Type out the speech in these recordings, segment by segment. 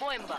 Bomba.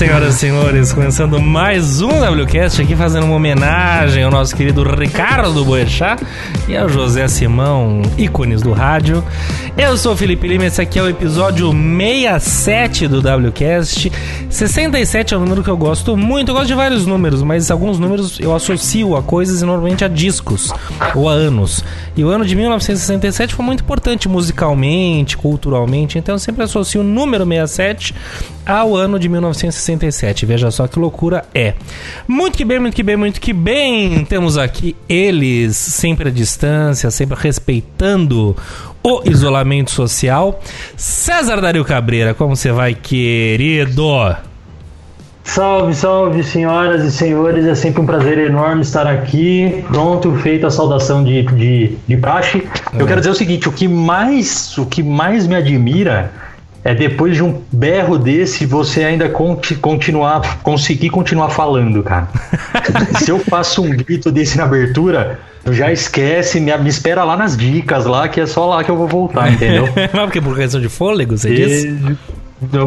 Senhoras e senhores, começando mais um WCast aqui, fazendo uma homenagem ao nosso querido Ricardo Boechat e ao José Simão, ícones do rádio. Eu sou o Felipe Lima, esse aqui é o episódio 67 do WCast. 67 é um número que eu gosto muito, eu gosto de vários números, mas alguns números eu associo a coisas e normalmente a discos ou a anos. E o ano de 1967 foi muito importante musicalmente, culturalmente, então eu sempre associo o número 67 ao ano de 1967. Veja só que loucura é. Muito que bem, muito que bem, muito que bem. Temos aqui eles, sempre à distância, sempre respeitando o isolamento social. César Dario Cabreira, como você vai, querido? Salve, salve, senhoras e senhores. É sempre um prazer enorme estar aqui. Pronto, feita a saudação de, de, de praxe. Eu quero dizer o seguinte: o que mais, o que mais me admira é depois de um berro desse você ainda conti- continuar, conseguir continuar falando, cara. Se eu faço um grito desse na abertura, já esquece, me, me espera lá nas dicas lá, que é só lá que eu vou voltar, entendeu? Mas porque por questão de fôlego, você disse? E-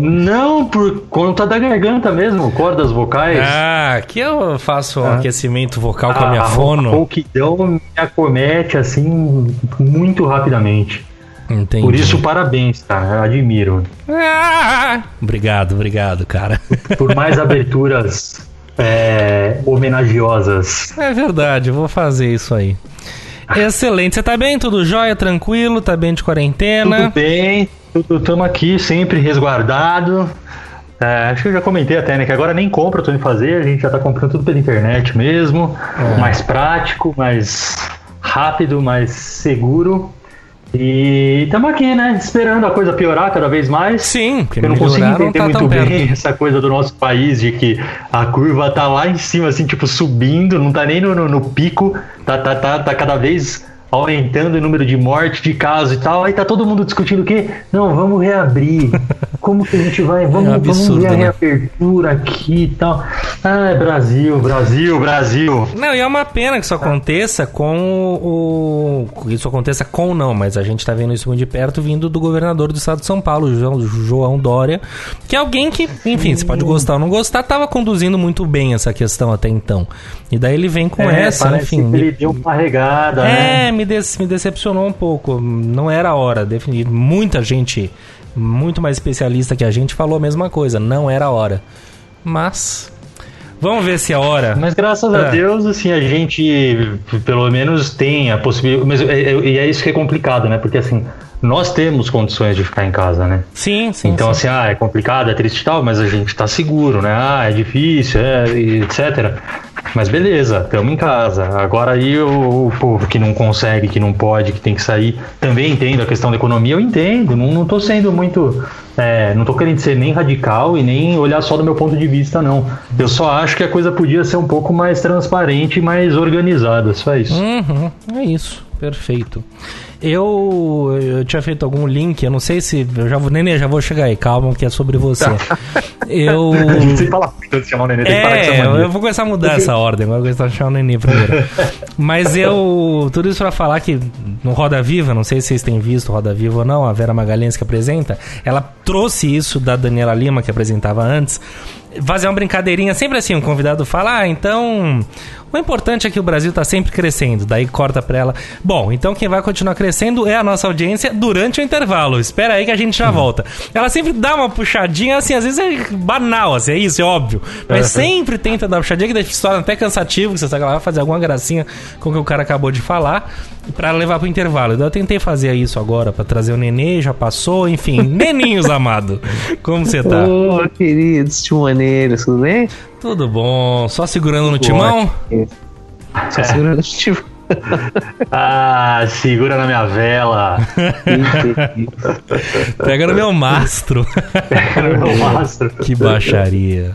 Não, por conta da garganta mesmo, cordas vocais. Ah, aqui eu faço um Ah. aquecimento vocal com a minha A fono. rouquidão me acomete assim muito rapidamente. Entendi. Por isso, parabéns, cara. Eu admiro. Ah! Obrigado, obrigado, cara. Por mais aberturas é, homenagiosas. É verdade, eu vou fazer isso aí. Excelente. Você tá bem? Tudo jóia? Tranquilo? Tá bem de quarentena? Tudo bem, estamos aqui sempre resguardado. É, acho que eu já comentei até, né? Que agora nem compra tô indo fazer, a gente já tá comprando tudo pela internet mesmo. É. Mais prático, mais rápido, mais seguro. E estamos aqui, né? Esperando a coisa piorar cada vez mais. Sim, porque Eu não consigo melhorar não entender tá muito tão perto. bem essa coisa do nosso país de que a curva tá lá em cima, assim, tipo, subindo, não tá nem no, no- no pico, tá, tá, tá, tá cada vez aumentando o número de mortes, de casos e tal. Aí tá todo mundo discutindo o quê? Não, vamos reabrir. Como que a gente vai? Vamos, vamos absurdo, ver a né? reabertura aqui e tal. Ah, Brasil, Brasil, Brasil. Não, e é uma pena que isso aconteça com o. que Isso aconteça com não, mas a gente tá vendo isso muito de perto vindo do governador do estado de São Paulo, João, João Dória, que é alguém que, enfim, você pode gostar ou não gostar, tava conduzindo muito bem essa questão até então. E daí ele vem com É, essa, enfim. ele deu uma regada, né? É, me, des- me decepcionou um pouco. Não era a hora, definir. Muita gente, muito mais especialista que a gente, falou a mesma coisa. Não era a hora. Mas. Vamos ver se é a hora. Mas graças É. a Deus, assim, a gente pelo menos tem a possibilidade. Mas é, é- e é isso que é complicado, né? Porque assim, nós temos condições de ficar em casa, né? Sim, sim. Então, sim. assim, ah, é complicado, é triste e tal, mas a gente tá seguro, né? Ah, é difícil, é, etc. Mas beleza, estamos em casa. Agora aí o, o povo que não consegue, que não pode, que tem que sair, também entendo a questão da economia, eu entendo. Não, não tô sendo muito. é, não tô querendo ser nem radical e nem olhar só do meu ponto de vista, não. Eu só acho que a coisa podia ser um pouco mais transparente e mais organizada, só isso. Uhum, é isso, perfeito. Eu, eu tinha feito algum link, eu não sei se. Eu já vou, Nenê, já vou chegar aí, calma, que é sobre você. Eu. Você fala de chamar o neném, tem que parar essa É, eu, mania. eu vou começar a mudar essa ordem, agora eu vou começar a chamar o Nenê primeiro. Mas eu. Tudo isso pra falar que no Roda Viva, não sei se vocês têm visto Roda Viva ou não, a Vera Magalhães que apresenta, ela trouxe isso da Daniela Lima, que apresentava antes. Fazer uma brincadeirinha, sempre assim, um convidado fala, ah, então. O importante é que o Brasil tá sempre crescendo. Daí corta pra ela. Bom, então quem vai continuar crescendo é a nossa audiência durante o intervalo. Espera aí que a gente já volta. Ela sempre dá uma puxadinha, assim, às vezes é banal, assim, é isso, é óbvio. Mas sempre tenta dar uma puxadinha que deixa a história até cansativo, que você sabe que ela vai fazer alguma gracinha com o que o cara acabou de falar, pra levar pro intervalo. Eu tentei fazer isso agora, pra trazer o nenê, já passou, enfim. Neninhos, amado. Como você tá? Ô, queridos timoneiros, tudo bem? Tudo bom? Só segurando no timão? Só segurando o timão. Ah, segura na minha vela. Pega no meu mastro. no meu mastro. que baixaria.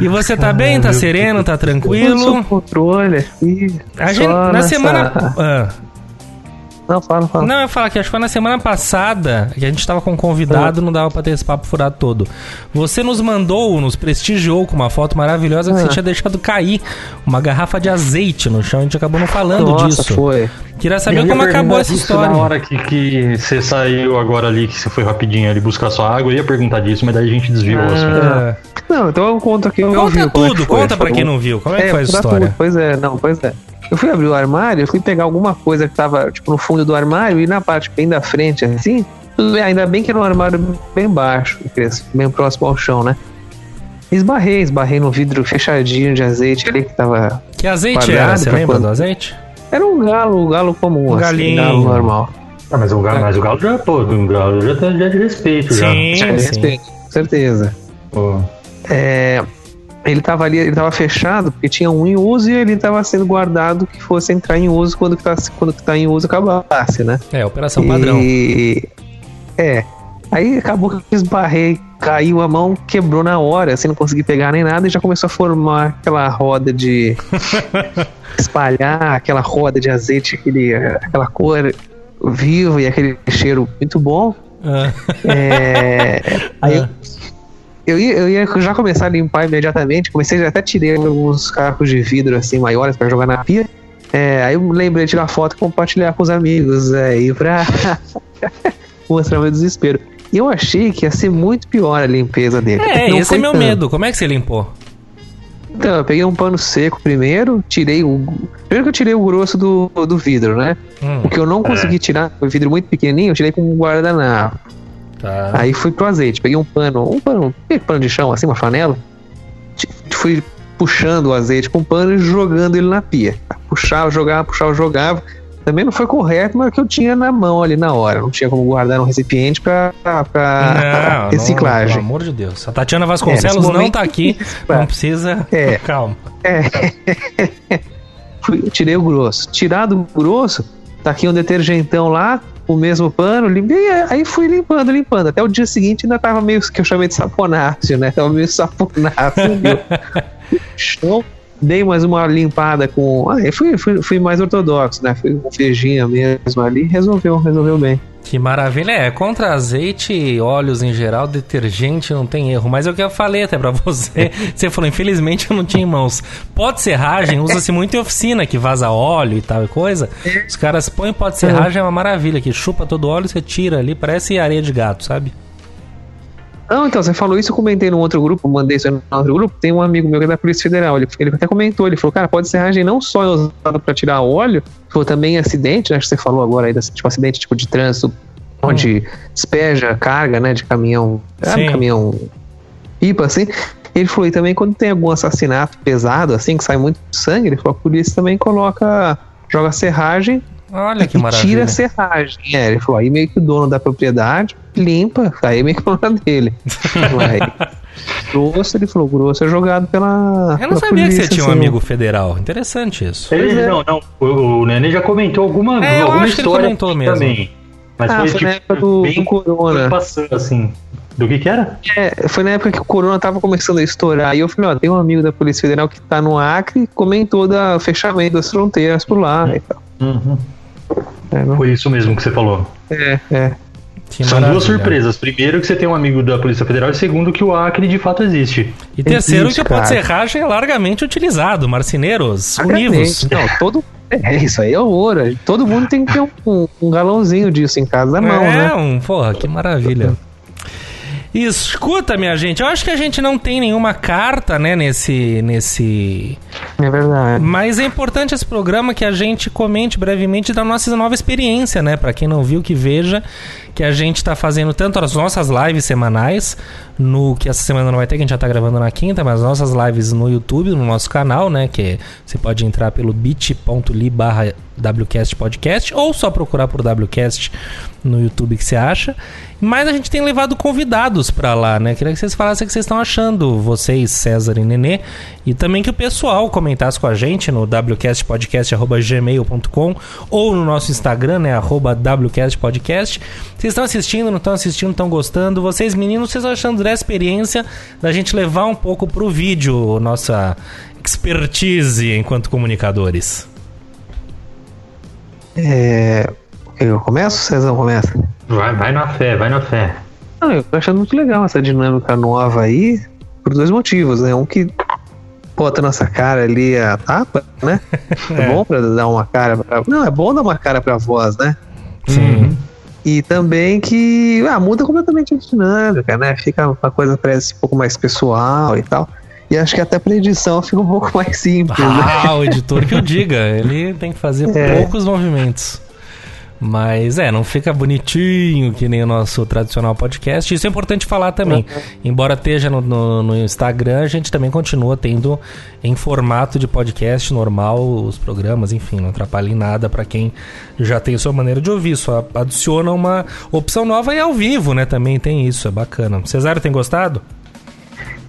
E você tá bem? Tá sereno? Tá tranquilo? controle aqui. A gente, na nessa- semana. Ah. Não, fala, fala. Não, eu ia falar que acho que foi na semana passada que a gente tava com um convidado, não dava pra ter esse papo furado todo. Você nos mandou, nos prestigiou com uma foto maravilhosa que você Ah. tinha deixado cair uma garrafa de azeite no chão. A gente acabou não falando Nossa, disso. foi. Queria saber como acabou essa história. Na hora que, que você saiu agora ali, que você foi rapidinho ali buscar sua água, eu ia perguntar disso, mas daí a gente desviou o assunto. Ah, Não, então eu conto aqui. Eu conta vi é que tudo, foi. conta pra quem não viu. Como é que foi a história? tudo. Pois é, não, pois é. Eu fui abrir o armário, eu fui pegar alguma coisa que tava, tipo, no fundo do armário e na parte bem da frente, assim. Tudo bem, ainda bem que era um armário bem baixo, bem próximo ao chão, né? Esbarrei, esbarrei no vidro fechadinho de azeite ali que tava. Que azeite Quadrado era? Você lembra quando- do azeite? Era um galo, um galo comum, Um assim, galinho. galo normal. Ah, mas o galo, mas o galo já, pô, o galo já, tá- já é de respeito já. Sim, Tinha sim. respeito, com certeza. Pô. É, ele tava ali, ele tava fechado porque tinha um em uso e ele tava sendo guardado que fosse entrar em uso quando que tá, quando que tá em uso acabasse, né? É, operação padrão. E é, aí acabou que eu esbarrei, caiu a mão, quebrou na hora, assim, não consegui pegar nem nada e já começou a formar aquela roda de espalhar aquela roda de azeite, aquele, aquela cor viva e aquele cheiro muito bom. Ah, É, aí eu, eu, ia, eu ia já começar a limpar imediatamente. Comecei, já até tirei alguns cacos de vidro assim maiores para jogar na pia. É, aí eu lembrei de tirar foto e compartilhar com os amigos aí pra mostrar meu desespero. E eu achei que ia ser muito pior a limpeza dele. É, Não esse é meu tanto. medo. Como é que você limpou? Então, eu peguei um pano seco primeiro, tirei o. Primeiro que eu tirei o grosso do, do vidro, né? Hum, O que eu não consegui tirar, foi vidro muito pequenininho, eu tirei com um guardanapo. Tá. Aí fui pro azeite, peguei um pano, um pano, um pano de chão, assim, uma flanela. Fui puxando o azeite com o pano e jogando ele na pia. Puxava, jogava, puxava, jogava. Também não foi correto, mas é o que eu tinha na mão ali na hora. Não tinha como guardar num recipiente pra, pra Não, reciclagem. Não, pelo amor de Deus. A Tatiana Vasconcelos É, nesse não momento- tá aqui. Não precisa. É. Calma. Fui- tirei o grosso. Tirado o grosso, tá aqui um detergentão lá, o mesmo pano, limpei, aí fui limpando, limpando. Até o dia seguinte ainda tava meio que eu chamei de saponáceo, né? Tava meio saponáceo. Chão, dei mais uma limpada com. Ah, eu fui, fui, fui mais ortodoxo, né? Fui com feijinha mesmo ali, resolveu, resolveu bem. Que maravilha. É, contra azeite e óleos em geral, detergente não tem erro. Mas é o que eu falei até pra você. Você falou, infelizmente eu não tinha em mãos. Pó de serragem usa-se muito em oficina, que vaza óleo e tal e coisa. Os caras põem pó de serragem, é uma maravilha, que chupa todo o óleo, você tira ali, parece areia de gato, sabe? Não, então, você falou isso, eu comentei num outro grupo, mandei isso no outro grupo. Tem um amigo meu que é da Polícia Federal. Ele, ele até comentou, ele falou, cara, pode serragem não só é usado pra tirar óleo, foi também acidente, né? Acho que você falou agora aí, tipo, acidente tipo de trânsito, onde despeja carga, né, de caminhão, ah, caminhão pipa, assim. Ele falou, e também quando tem algum assassinato pesado, assim, que sai muito sangue, ele falou, a polícia também coloca, joga serragem Olha que e maravilha. tira a serragem. É, ele falou, aí meio que o dono da propriedade limpa, aí meio que o problema dele. Aí, grosso, ele falou, grosso é jogado pela. Eu não pela sabia que você polícia, tinha um assim. amigo federal. Interessante isso. Ele, é. Não, não. O, o Nenê já comentou alguma, É, eu alguma acho que ele história comentou mesmo. também. Mas Ah, foi, foi tipo, na época do, bem do Corona. passando, assim. Do que que era? É, foi na época que o Corona tava começando a estourar. E eu falei, ó, tem um amigo da Polícia Federal que tá no Acre e comentou da fechamento das fronteiras por lá e tal. Uhum. É, não- Foi isso mesmo que você falou. é, é. Que São maravilha. duas surpresas. Primeiro, que você tem um amigo da Polícia Federal, e segundo, que o Acre de fato existe. E terceiro, Existe, que o pó de cara. serragem é largamente utilizado. Marceneiros, univos. Não, todo. É, isso aí é ouro. Todo mundo tem que ter um, um- um galãozinho disso em casa na mão, é, né? um, porra, que maravilha. Escuta, minha gente, eu acho que a gente não tem nenhuma carta, né, nesse, nesse É verdade. Mas é importante esse programa que a gente comente brevemente da nossa nova experiência, né? Pra quem não viu, que veja que a gente tá fazendo tanto as nossas lives semanais, no que essa semana não vai ter, que a gente já tá gravando na quinta, mas as nossas lives no YouTube, no nosso canal, né? Que você pode entrar pelo bit.ly barra WCast Podcast ou só procurar por WCast no YouTube que você acha. Mas a gente tem levado convidados pra lá, né? Queria que vocês falassem o que vocês estão achando, vocês, César e Nenê, e também que o pessoal comentasse com a gente no wcastpodcast.gmail.com ou no nosso Instagram, né? Arroba wcastpodcast. Vocês estão assistindo, não estão assistindo, estão gostando? Vocês, meninos, vocês estão achando da experiência da gente levar um pouco pro vídeo nossa expertise enquanto comunicadores? É... Eu começo, César começa? Vai, vai na fé, vai na fé. Não, eu tô achando muito legal essa dinâmica nova aí, por dois motivos, né? Um que bota nossa cara ali a tapa, né? É, bom pra dar uma cara pra... Não, é bom dar uma cara pra voz, né? Sim. E também que ah, muda completamente a dinâmica, né? Fica uma coisa parece um pouco mais pessoal e tal. E acho que até pra edição fica um pouco mais simples. né? Ah, o editor que eu diga. Ele tem que fazer É. poucos movimentos. Mas é, não fica bonitinho que nem o nosso tradicional podcast. Isso é importante falar também. Embora esteja no, no- no Instagram, a gente também continua tendo em formato de podcast normal os programas, enfim, não atrapalha em nada para quem já tem sua maneira de ouvir. Só adiciona uma opção nova e ao vivo, né? Também tem isso, é bacana. Cesário tem gostado?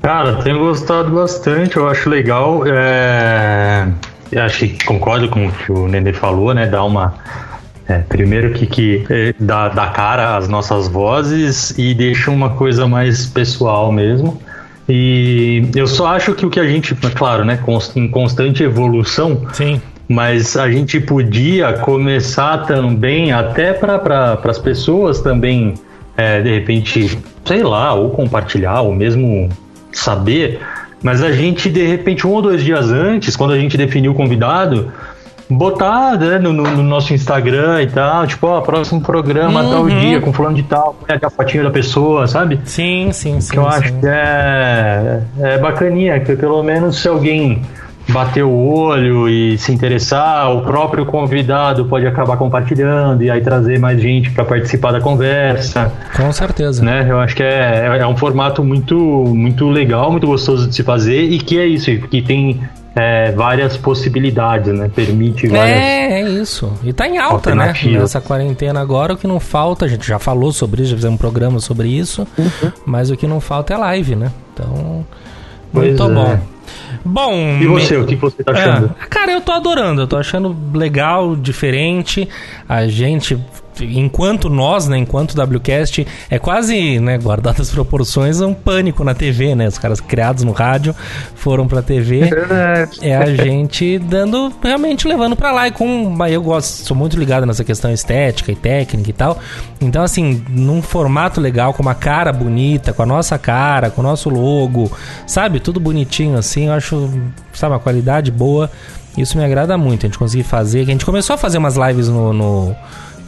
Cara, tenho gostado bastante, eu acho legal. É... Eu acho que concordo com o que o Nenê falou, né? Dá uma. É, primeiro que, que é, dá, dá cara às nossas vozes e deixa uma coisa mais pessoal mesmo. E eu só acho que o que a gente, claro, né, em constante evolução, Sim. mas a gente podia começar também, até para pra, as pessoas também, é, de repente, sei lá, ou compartilhar, ou mesmo saber, mas a gente, de repente, um ou dois dias antes, quando a gente definiu o convidado, botar né, no, no- no nosso Instagram e tal, tipo, ó, próximo programa, Uhum. tal dia, com fulano de tal, põe a fotinho da pessoa, sabe? Sim, sim, sim. que eu sim. acho que é, é bacaninha, que pelo menos se alguém bater o olho e se interessar, o próprio convidado pode acabar compartilhando e aí trazer mais gente para participar da conversa, Com certeza. né? Eu acho que é, é um formato muito, muito legal, muito gostoso de se fazer e que é isso, que tem é, várias possibilidades, né? Permite várias. É, é isso. E tá em alta, né? Nessa quarentena agora, o que não falta, a gente já falou sobre isso, já fizemos um programa sobre isso, mas o que não falta é live, né? Então, Pois muito é. bom. Bom, E você, o que você tá achando? é, cara, eu tô adorando, eu tô achando legal, diferente. A gente, enquanto nós, né, enquanto WCast, é quase, né, guardadas as proporções, um pânico na TV, né? Os caras criados no rádio foram pra TV. verdade. É a gente dando, realmente levando pra lá. E com. Eu gosto, sou muito ligado nessa questão estética e técnica e tal. Então, assim, num formato legal, com uma cara bonita, com a nossa cara, com o nosso logo, sabe? Tudo bonitinho assim. Eu acho, sabe, uma qualidade boa. Isso me agrada muito. A gente conseguir fazer. A gente começou a fazer umas lives no. no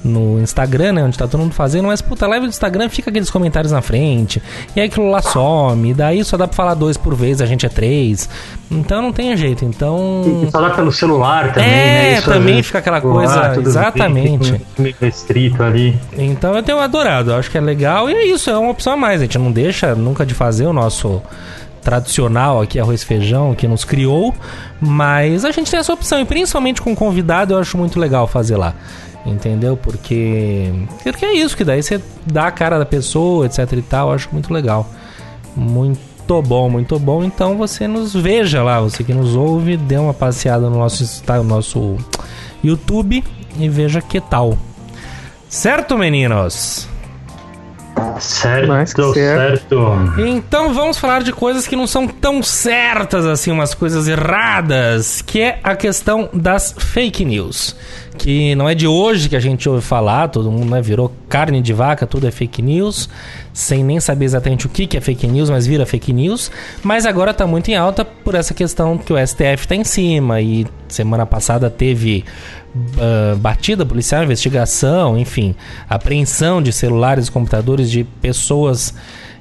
no Instagram, né? Onde tá todo mundo fazendo, mas puta, live do Instagram fica aqueles comentários na frente, e aí aquilo lá some, daí só dá pra falar dois por vez, a gente é três. Então não tem jeito. Então. E falar pelo celular também, É, né? Isso, também fica aquela celular, coisa- exatamente. Meio restrito ali. Então eu tenho adorado, eu acho que é legal e é isso, é uma opção a mais. A gente não deixa nunca de fazer o nosso tradicional aqui, arroz e feijão, que nos criou, mas a gente tem essa opção, e principalmente com convidado eu acho muito legal fazer lá. Entendeu? Porque. Porque é isso, que daí você dá a cara da pessoa, etc e tal, eu acho muito legal. Muito bom, muito bom. Então você nos veja lá, você que nos ouve, dê uma passeada no nosso, no nosso YouTube e veja que tal. Certo, meninos? Certo, Mais que certo. Então vamos falar de coisas que não são tão certas assim, umas coisas erradas, que é a questão das fake news. Que não é de hoje que a gente ouve falar, todo mundo né, virou carne de vaca, tudo é fake news, sem nem saber exatamente o que que é fake news, mas vira fake news. Mas agora tá muito em alta por essa questão que o STF tá em cima e semana passada teve ah, batida policial, investigação, enfim, apreensão de celulares e computadores de pessoas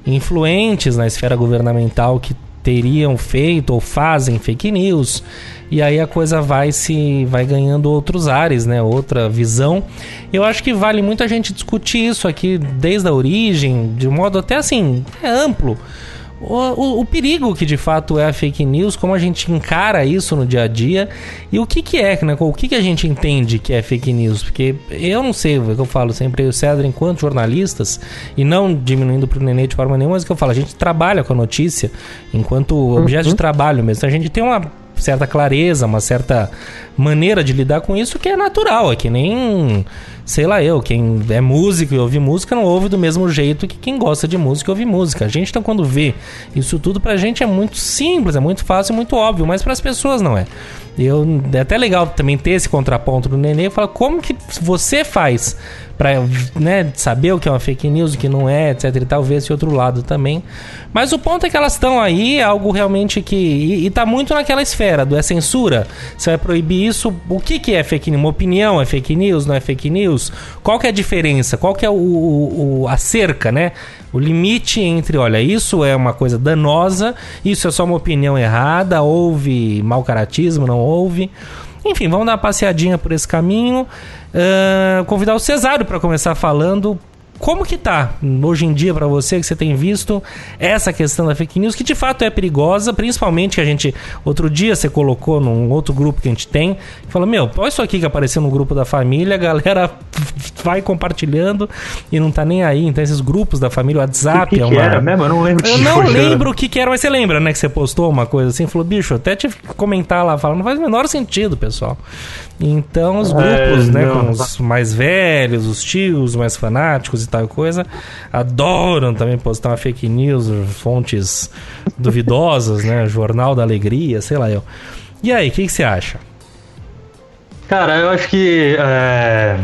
influentes na esfera governamental que teriam feito ou fazem fake news. E aí a coisa vai se vai ganhando outros ares, né? Outra visão. Eu acho que vale muito a gente discutir isso aqui desde a origem, de modo até assim, é amplo. O, o, o, perigo que de fato é a fake news, como a gente encara isso no dia a dia e o que, que é, né? O que, que a gente entende que é fake news? Porque eu não sei, o que eu falo sempre, eu e o Cedro, enquanto jornalistas, e não diminuindo pro Nenê de forma nenhuma, mas o que eu falo, a gente trabalha com a notícia enquanto objeto de Uhum. trabalho mesmo. A gente tem uma certa clareza, uma certa maneira de lidar com isso que é natural, é que nem, sei lá eu, quem é músico e ouve música não ouve do mesmo jeito que quem gosta de música ouve música. A gente então quando vê isso tudo pra gente é muito simples, é muito fácil, muito óbvio, mas para as pessoas não é. Eu, é até legal também ter esse contraponto do Nenê falar como que você faz pra né, saber o que é uma fake news, o que não é, etc e tal, ver esse outro lado também. Mas o ponto é que elas estão aí, é algo realmente que... E, e tá muito naquela esfera do é censura, você vai proibir isso, o que que é fake news? Uma opinião é fake news, não é fake news? Qual que é a diferença? Qual que é o, o, o- a cerca, né? O limite entre, olha, isso é uma coisa danosa, isso é só uma opinião errada, houve mau caratismo, não Enfim, vamos dar uma passeadinha por esse caminho. Ahn, convidar o Cesário para começar falando como que tá hoje em dia para você que você tem visto essa questão da fake news que de fato é perigosa, principalmente que a gente outro dia você colocou num outro grupo que a gente tem, falou: "Meu, olha isso aqui que apareceu no grupo da família, a galera vai compartilhando e não tá nem aí". Então esses grupos da família, o WhatsApp que, é que uma era mesmo? Eu não lembro. eu que não lembro o que, que era, mas você lembra, né? Que você postou uma coisa assim, falou, bicho, até tive que comentar lá, falando, não faz o menor sentido, pessoal. Então, os grupos, É, né, não. com os mais velhos, os tios mais fanáticos e tal coisa, adoram também postar uma fake news, fontes duvidosas, né? Jornal da Alegria, sei lá eu. E aí, o que, que você acha? Cara, eu acho que é,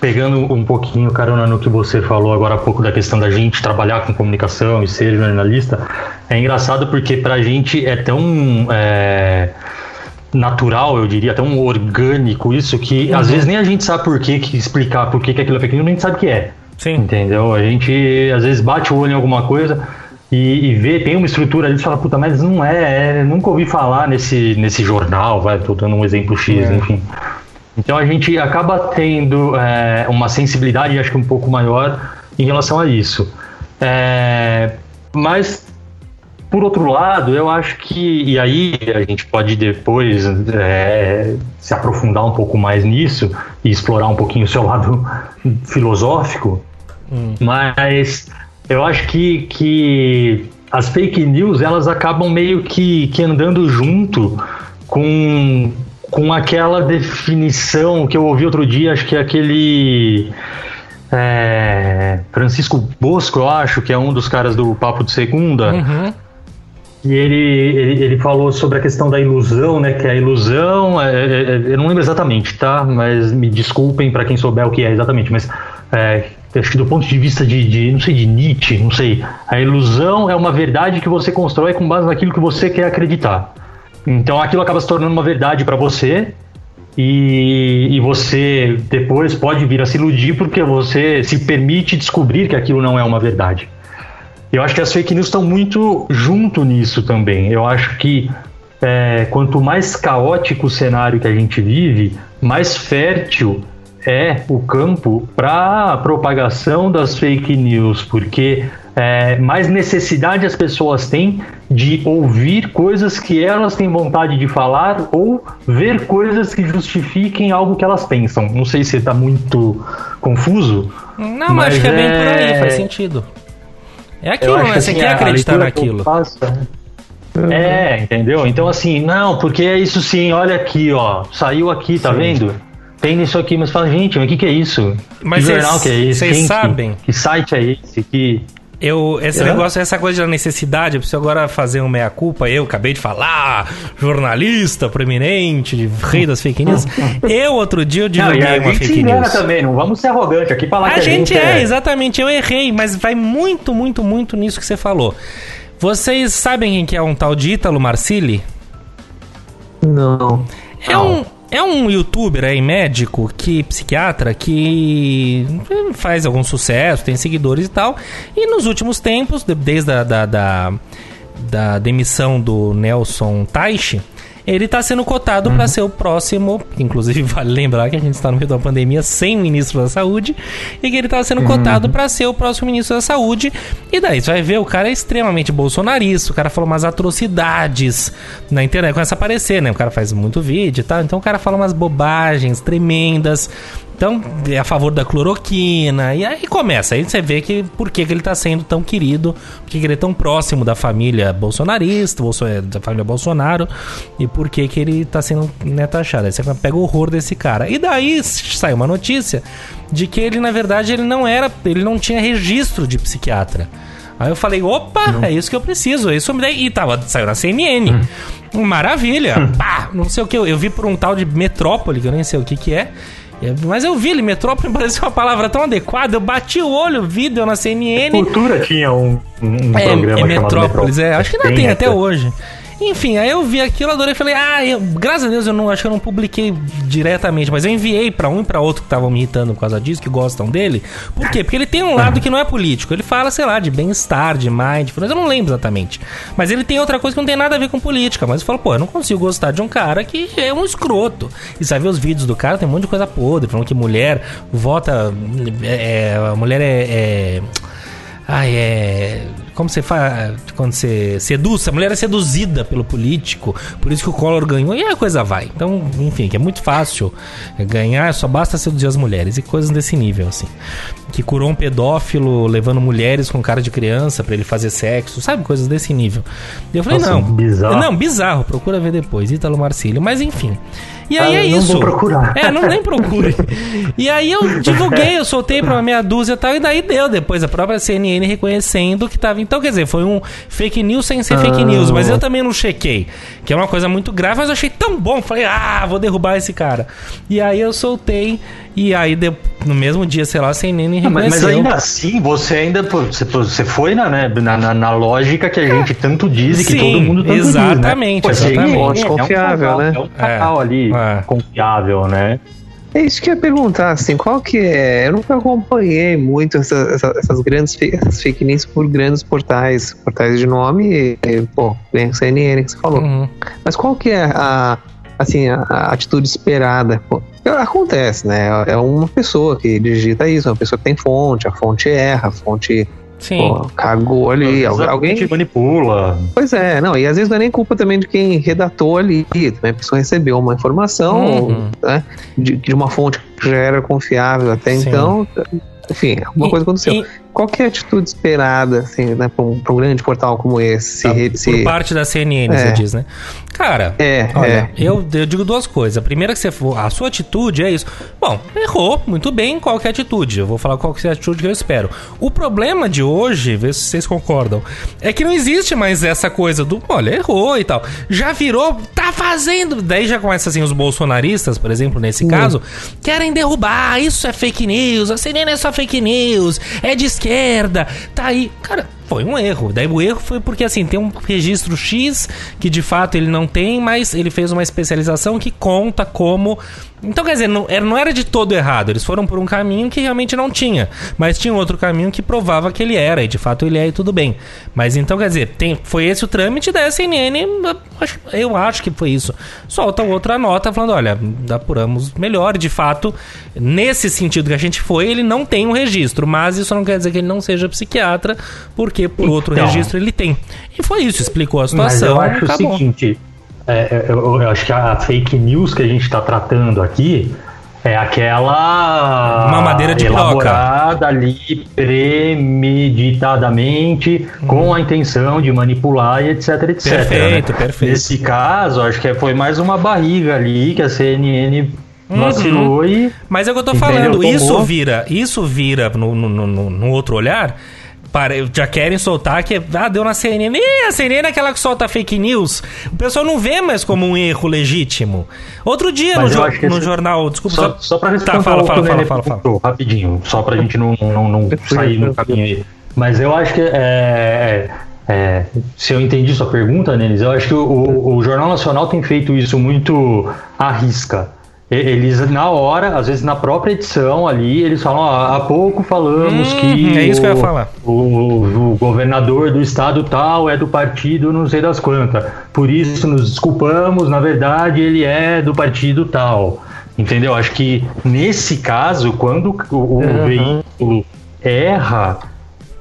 pegando um pouquinho carona no que você falou agora há pouco da questão da gente trabalhar com comunicação e ser jornalista, é engraçado porque pra gente é tão é, natural, eu diria, tão orgânico isso que às vezes nem a gente sabe por que, que explicar por que, que aquilo é fake news, nem sabe o que é. Sim. Entendeu? A gente às vezes bate o olho em alguma coisa e, e vê, tem uma estrutura ali e fala, puta, mas não é, é, nunca ouvi falar nesse, nesse jornal, vai, tô dando um exemplo X, É. enfim. Então a gente acaba tendo é, uma sensibilidade, acho que um pouco maior em relação a isso. É, mas, por outro lado, eu acho que, e aí a gente pode depois é, se aprofundar um pouco mais nisso e explorar um pouquinho o seu lado filosófico, mas eu acho que, que as fake news elas acabam meio que, que andando junto com, com aquela definição que eu ouvi outro dia, acho que é aquele é, Francisco Bosco, eu acho, que é um dos caras do Papo de Segunda, Uhum. E ele, ele, ele falou sobre a questão da ilusão, né? Que a ilusão, é, é, é, eu não lembro exatamente, tá? Mas me desculpem para quem souber o que é exatamente, mas é, acho que do ponto de vista de, de, não sei, de Nietzsche, não sei, a ilusão é uma verdade que você constrói com base naquilo que você quer acreditar. Então aquilo acaba se tornando uma verdade para você e, e você depois pode vir a se iludir porque você se permite descobrir que aquilo não é uma verdade. Eu acho que as fake news estão muito junto nisso também. Eu acho que é, quanto mais caótico o cenário que a gente vive, mais fértil é o campo para a propagação das fake news, porque é, mais necessidade as pessoas têm de ouvir coisas que elas têm vontade de falar ou ver coisas que justifiquem algo que elas pensam. Não sei se está muito confuso. Não, mas acho que é bem por aí, é- faz sentido. É aquilo, né? Você assim, quer a acreditar naquilo. faço, É, entendeu? Então, assim, não, porque é isso sim, olha aqui, ó. Saiu aqui, tá vendo? Tem nisso aqui, mas fala, gente, mas o que, que é isso? Mas que jornal que é esse? vocês Quem que- sabem? Que, site é esse? Que. Eu, esse Hã? negócio, essa coisa da necessidade, eu preciso agora fazer um meia-culpa. Eu acabei de falar, jornalista proeminente, de rei das fake news. Eu, outro dia, eu Não, divulguei e a uma gente fake news. também, não vamos ser arrogantes aqui falar A que gente é, exatamente, eu errei, mas vai muito, muito, muito nisso que você falou. Vocês sabem quem que é um tal de Ítalo Marcilli? Não. É um, é um youtuber aí, médico, que psiquiatra, que faz algum sucesso, tem seguidores e tal. E nos últimos tempos, de- desde a da, da- da demissão do Nelson Taixe, ele está sendo cotado para ser o próximo. Inclusive, vale lembrar que a gente está no meio da pandemia sem ministro da saúde. E que ele está sendo cotado para ser o próximo ministro da saúde. E daí você vai ver, o cara é extremamente bolsonarista. O cara falou umas atrocidades na internet. Começa a aparecer, né? O cara faz muito vídeo e tal. Então o cara fala umas bobagens tremendas. Então, é a favor da cloroquina. E aí começa. Aí você vê que por que, que ele está sendo tão querido, por que, que ele é tão próximo da família bolsonarista, bolso- é, da família Bolsonaro, e por que, que ele está sendo né, taxado. Aí você pega o horror desse cara. E daí sai uma notícia de que ele, na verdade, ele não era. ele não tinha registro de psiquiatra. Aí eu falei, opa, é isso que eu preciso. é Isso me dá. E tava, saiu na CNN. Maravilha. Pá, não sei o que. Eu, eu vi por um tal de Metrópole, que eu nem sei o que que é. É, Mas eu vi ele, metrópole me parecia uma palavra tão adequada. Eu bati o olho, vi, deu na CNN. Cultura tinha um, um É, programa é chamado Metrópolis, é. Acho que ainda tem, até essa. hoje. Enfim, aí eu vi aquilo, adorei, falei, ah, eu- graças a Deus eu não acho que eu não publiquei diretamente, mas eu enviei pra um e pra outro que estavam me irritando por causa disso, que gostam dele. Por quê? Porque ele tem um lado que não é político. Ele fala, sei lá, de bem-estar, de mindfulness, eu não lembro exatamente. Mas ele tem outra coisa que não tem nada a ver com política. Mas eu falo, pô, eu não consigo gostar de um cara que é um escroto. E ver os vídeos do cara, tem um monte de coisa podre, falando que mulher vota. É, é, a mulher é- é Ai, é. Como você faz quando você seduz? A mulher é seduzida pelo político, por isso que o Collor ganhou e a coisa vai. Então, enfim, que é muito fácil ganhar, só basta seduzir as mulheres e coisas desse nível, assim. Que curou um pedófilo levando mulheres com cara de criança pra ele fazer sexo, sabe? Coisas desse nível. E eu falei, Nossa, não. bizarro. Não, bizarro, procura ver depois, Ítalo Marcílio. Mas enfim. E aí Ah, é eu não isso. vou procurar. É, não nem procure. E aí eu divulguei, eu soltei pra uma meia dúzia e tal, e daí deu depois a própria CNN reconhecendo que tava. Então, quer dizer, foi um fake news sem ser fake news, mas eu também não chequei. Que é uma coisa muito grave, mas eu achei tão bom. Falei, ah, vou derrubar esse cara. E aí eu soltei, e aí de- no mesmo dia, sei lá, a CNN Ah, Mas, reconheceu. mas ainda assim, você ainda pô, você, você foi na, né, na, na, na lógica que a gente tanto diz e que Sim, todo mundo tanto exatamente, diz, né? exatamente. CNN é um Confiável, né? É um canal ali confiável, né? É isso que eu ia perguntar, assim, qual que é? Eu nunca acompanhei muito essa- essa- essas grandes essas fake news por grandes portais, portais de nome, e, pô, bem CNN que você falou. Uhum. Mas qual que é a, assim, a, a atitude esperada? Pô, acontece, né? É uma pessoa que digita isso, uma pessoa que tem fonte, a fonte erra, a fonte Sim. pô, cagou ali, a alguém... gente manipula. Pois é, não, e às vezes não é nem culpa também de quem redatou ali, também a pessoa recebeu uma informação Uhum. né, de, de uma fonte que já era confiável até Sim. então, enfim, alguma E- coisa aconteceu. e- Qual que é a atitude esperada, assim, né, pra um, pra um grande portal como esse? Se, Tá, Por parte da CNN, É. você diz, né? Cara, É, olha, é. Eu, eu digo duas coisas. A primeira que você for, a sua atitude é isso. Bom, errou, muito bem, qual que é a atitude? Eu vou falar qual que é a atitude que eu espero. O problema de hoje, vê se vocês concordam, é que não existe mais essa coisa do, olha, errou e tal. Já virou, tá fazendo. Daí já começa assim, os bolsonaristas, por exemplo, nesse caso, querem derrubar, isso é fake news, a CNN é só fake news, é de esquerda, tá aí. Cara, foi um erro. Daí o erro foi porque assim, tem um registro X que de fato ele não tem, mas ele fez uma especialização que conta como. Então, quer dizer, não era, de todo errado. Eles foram por um caminho que realmente não tinha. Mas tinha outro caminho que provava que ele era, e de fato ele é e tudo bem. Mas então, quer dizer, tem, foi esse o trâmite da acho- Eu acho que foi isso. Solta outra nota falando: olha, apuramos melhor. De fato, nesse sentido que a gente foi, ele não tem um registro. Mas isso não quer dizer que ele não seja psiquiatra, porque por outro Então. registro ele tem. E foi isso, explicou a Mas situação. eu acho acabou. o seguinte: é, eu, eu acho que a fake news que a gente está tratando aqui é aquela Mamadeira de piroca. elaborada ali premeditadamente com a intenção de manipular e etc, etc. Perfeito, né? perfeito. Nesse caso, acho que foi mais uma barriga ali que a CNN Uhum. vacilou e Mas é o que eu tô Entendeu? falando. Tomou. Isso vira, isso vira no, no, no- no outro olhar. Para, já querem soltar que ah, deu na CNN. Ih, a CNN é aquela que solta fake news. O pessoal não vê mais como um erro legítimo. Outro dia no, Mas eu jo- no esse- jornal, desculpa, Só, só para responder Tá, fala, fala, fala, fala, fala. rapidinho, só pra gente não, não, não sair no caminho aí. Mas eu acho que é, é, se eu entendi sua pergunta, Nenis, eu acho que o, o- o Jornal Nacional tem feito isso muito à risca. E- eles na hora, às vezes na própria edição ali, eles falam, ó, há pouco falamos Hum, que é isso que eu ia o- falar. O, o governador do estado tal é do partido não sei das quantas. Por isso nos desculpamos, na verdade ele é do partido tal. Entendeu? Acho que nesse caso, quando o, o Uhum. veículo erra,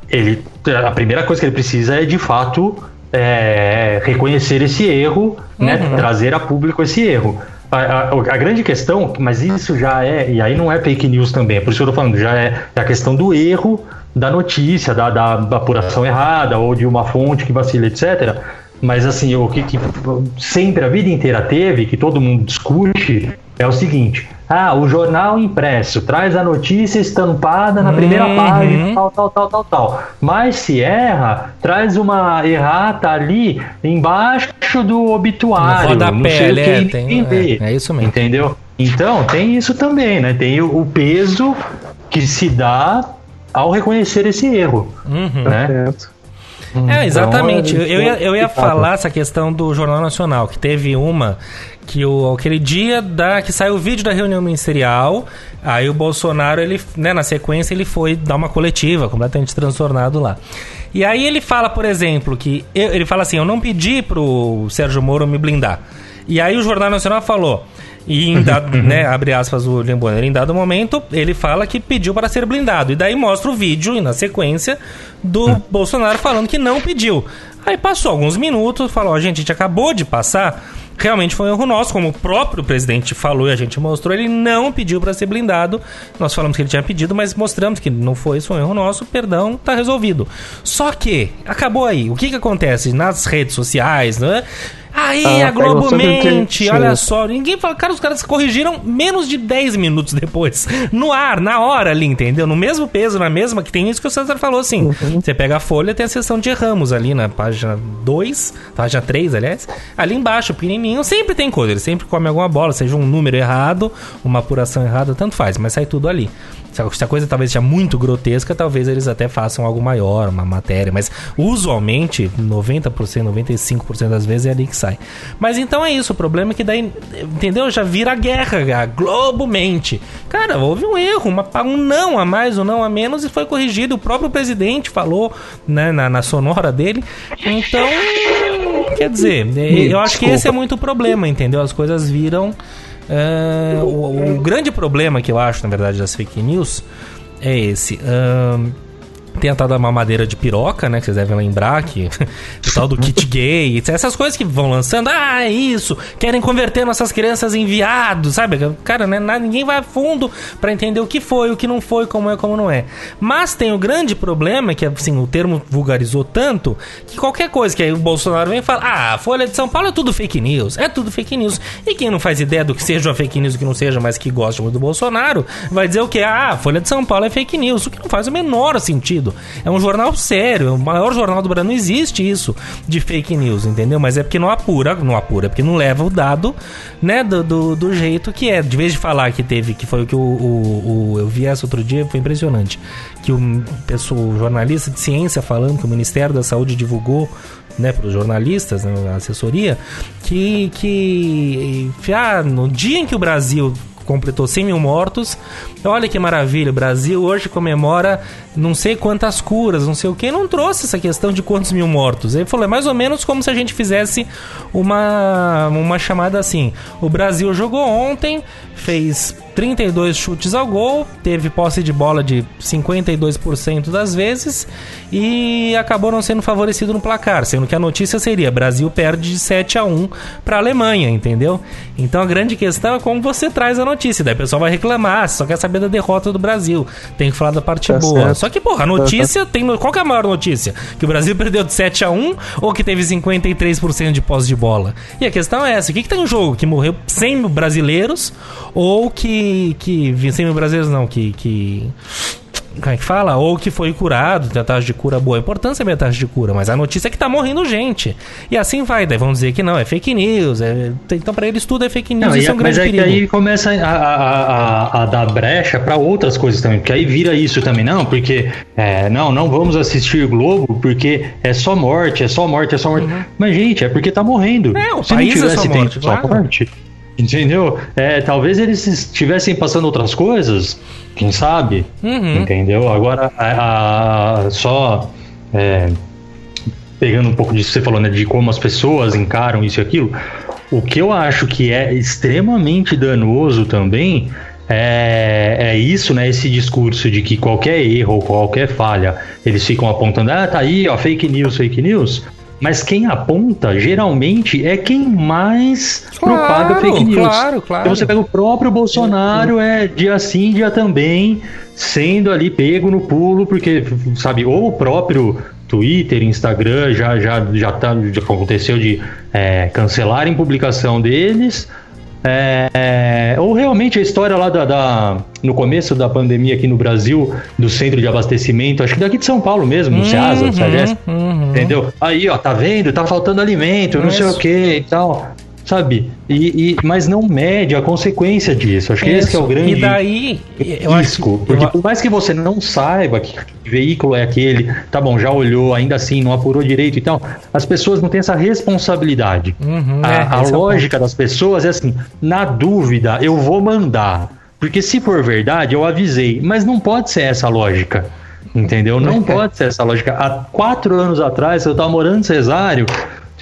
ele a primeira coisa que ele precisa é de fato é, reconhecer esse erro, né, trazer a público esse erro. A, a- a grande questão, mas isso já é, e aí não é fake news também, é por isso que eu tô falando, já é, é a questão do erro da notícia, da, da- da apuração errada, ou de uma fonte que vacila, etc. Mas assim, o que, que sempre a vida inteira teve, que todo mundo discute, é o seguinte: ah, o jornal impresso traz a notícia estampada na primeira Uhum. página, tal, tal, tal, tal, tal. Mas se erra, traz uma errata ali embaixo do obituário. No não rodapé, sei o que, é, tem- é, é isso mesmo. Entendeu? Então, tem isso também, né? Tem o, o peso que se dá ao reconhecer esse erro, Uhum. né? Certo. É, exatamente. Então, eu, ia, eu ia falar essa questão do Jornal Nacional, que teve uma que o, aquele dia da que saiu o vídeo da reunião ministerial, aí o Bolsonaro, ele, né, na sequência, ele foi dar uma coletiva, completamente transtornado lá. E aí ele fala, por exemplo, que eu- ele fala assim: "Eu não pedi pro Sérgio Moro me blindar". E aí o Jornal Nacional falou: e em dado, né, abre aspas o William Bonner, em dado momento, ele fala que pediu para ser blindado. E daí mostra o vídeo, e na sequência, do Bolsonaro falando que não pediu. Aí passou alguns minutos, falou, ó, gente, a gente acabou de passar. Realmente foi um erro nosso, como o próprio presidente falou e a gente mostrou, ele não pediu para ser blindado. Nós falamos que ele tinha pedido, mas mostramos que não foi, isso foi um erro nosso, perdão, tá resolvido. Só que, acabou aí. O que que acontece nas redes sociais, né? Aí Ah, a Globo que- mente, olha só, ninguém fala, cara, os caras corrigiram menos de 10 minutos depois. No ar, na hora ali, entendeu? No mesmo peso, na mesma, que tem isso que o César falou assim. Uhum. Você pega a folha, tem a seção de ramos ali na página 2, página 3, aliás. Ali embaixo, pequenininho, sempre tem coisa, ele sempre come alguma bola, seja um número errado, uma apuração errada, tanto faz, mas sai tudo ali. Se a- coisa talvez seja muito grotesca, talvez eles até façam algo maior, uma matéria, mas usualmente 90%, 95% das vezes é ali que sai. Mas então é isso, o problema é que daí, entendeu? Já vira guerra, a Globo mente. Cara, houve um erro, uma, um não a mais, um não a menos e foi corrigido. O próprio presidente falou né, na, na sonora dele. Então, quer dizer, eu acho que esse é muito o problema, entendeu? As coisas viram. É, o, o grande problema que eu acho, na verdade, das fake news é esse. Tem a tal da mamadeira de piroca, né? Que vocês devem lembrar que o tal do kit gay, essas coisas que vão lançando. Ah, é isso! Querem converter nossas crianças em viados, sabe? Cara, né? Ninguém vai a fundo pra entender o que foi, o que não foi, como é, como não é. Mas tem o grande problema, que assim, o termo vulgarizou tanto, que qualquer coisa que aí o Bolsonaro vem e fala, ah, a Folha de São Paulo é tudo fake news, é tudo fake news. E quem não faz ideia do que seja uma fake news o que não seja, mas que gosta muito do Bolsonaro, vai dizer o quê? Ah, a Folha de São Paulo é fake news, o que não faz o menor sentido. É um jornal sério, é o maior jornal do Brasil. Não existe isso de fake news, entendeu? Mas é porque não apura, não apura, é porque não leva o dado, né, do, do, do jeito que é. De vez de falar que teve, que foi o que o, o, o- eu vi essa outro dia, foi impressionante. Que o, pessoa, o jornalista de ciência falando que o Ministério da Saúde divulgou né, para os jornalistas, né, a assessoria, que, que ah, no dia em que o Brasil completou 100 mil mortos. Olha que maravilha, o Brasil hoje comemora não sei quantas curas, não sei o que, não trouxe essa questão de quantos mil mortos. Ele falou, é mais ou menos como se a gente fizesse uma, uma chamada assim: o Brasil jogou ontem, fez 32 chutes ao gol, teve posse de bola de 52% das vezes e acabou não sendo favorecido no placar, sendo que a notícia seria Brasil perde de 7 a 1 para a Alemanha, entendeu? Então a grande questão é como você traz a notícia, daí o pessoal vai reclamar, só quer saber da derrota do Brasil, tem que falar da parte Tá boa. certo. Só que, porra, a notícia tem. Qual que é a maior notícia? Que o Brasil perdeu de 7 a 1 ou que teve 53% de posse de bola? E a questão é essa: o que, que tem em jogo? Que morreu 100 mil brasileiros ou que. Que 100 mil brasileiros não, que. que como é que fala? Ou que foi curado, tem a taxa de cura boa. A importância é a taxa de cura, mas a notícia é que tá morrendo gente. E assim vai, daí vão dizer que não, é fake news. é- Então, pra eles tudo é fake news, Não, isso e- é um mas grande é que perigo. aí começa a, a- a- a dar brecha para outras coisas também, porque aí vira isso também, não, porque é, não, não vamos assistir Globo porque é só morte, é só morte, é só morte. Mas, gente, é porque tá morrendo. É, o Se não país é tivesse só tendo morte, só claro. morte, Entendeu? É, talvez eles estivessem passando outras coisas, quem sabe? Uhum. Entendeu? Agora, a, a- só é, pegando um pouco disso que você falou, né, de como as pessoas encaram isso e aquilo, o que eu acho que é extremamente danoso também é, é isso, né, esse discurso de que qualquer erro ou qualquer falha, eles ficam apontando, ah, tá aí, ó, fake news, fake news. Mas quem aponta, geralmente, é quem mais propaga Claro, fake news. claro, claro. Então você pega o próprio Bolsonaro, é dia sim, dia também, sendo ali pego no pulo, porque, sabe, ou o próprio Twitter, Instagram, já, já, já, tá, já aconteceu de é, cancelarem publicação deles. É, ou realmente a história lá da, da- no começo da pandemia aqui no Brasil, do centro de abastecimento, acho que daqui de São Paulo mesmo, no Ceasa, Uhum, Sagest, uhum. Entendeu? Aí, ó, tá vendo? Tá faltando alimento, não sei o que e tal. Sabe? E, e- mas não mede a consequência disso. Acho que esse que é o Isso. grande E daí, risco. que- Porque eu- por mais que você não saiba que veículo é aquele, tá bom, já olhou, ainda assim, não apurou direito e tal, as pessoas não têm essa responsabilidade. Uhum, a é, a é lógica das pessoas é assim: na dúvida, eu vou mandar. Porque se for verdade, eu avisei. Mas não pode ser essa a lógica. Entendeu? Não pode ser essa lógica. Há quatro anos atrás, eu tava morando em Cesário,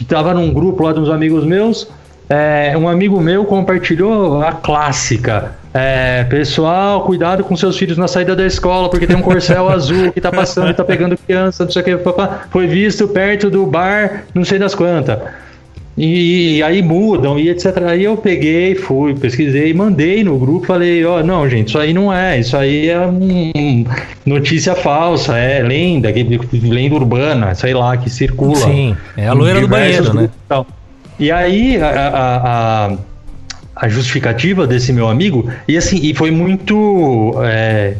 tava num grupo lá dos amigos meus. É, um amigo meu compartilhou a clássica. É, pessoal, cuidado com seus filhos na saída da escola, porque tem um corcel azul que tá passando e tá pegando criança, não sei o que. Foi visto perto do bar, não sei das quantas. E, aí mudam e etc. Aí eu peguei, fui, pesquisei, mandei no grupo, falei, ó, não, gente, isso aí não é, isso aí é um, notícia falsa, é lenda, lenda urbana, sei lá, que circula. Sim, é a loira do banheiro, né? grupos e tal. E aí a, a, a- a justificativa desse meu amigo, e assim, e foi muito. é,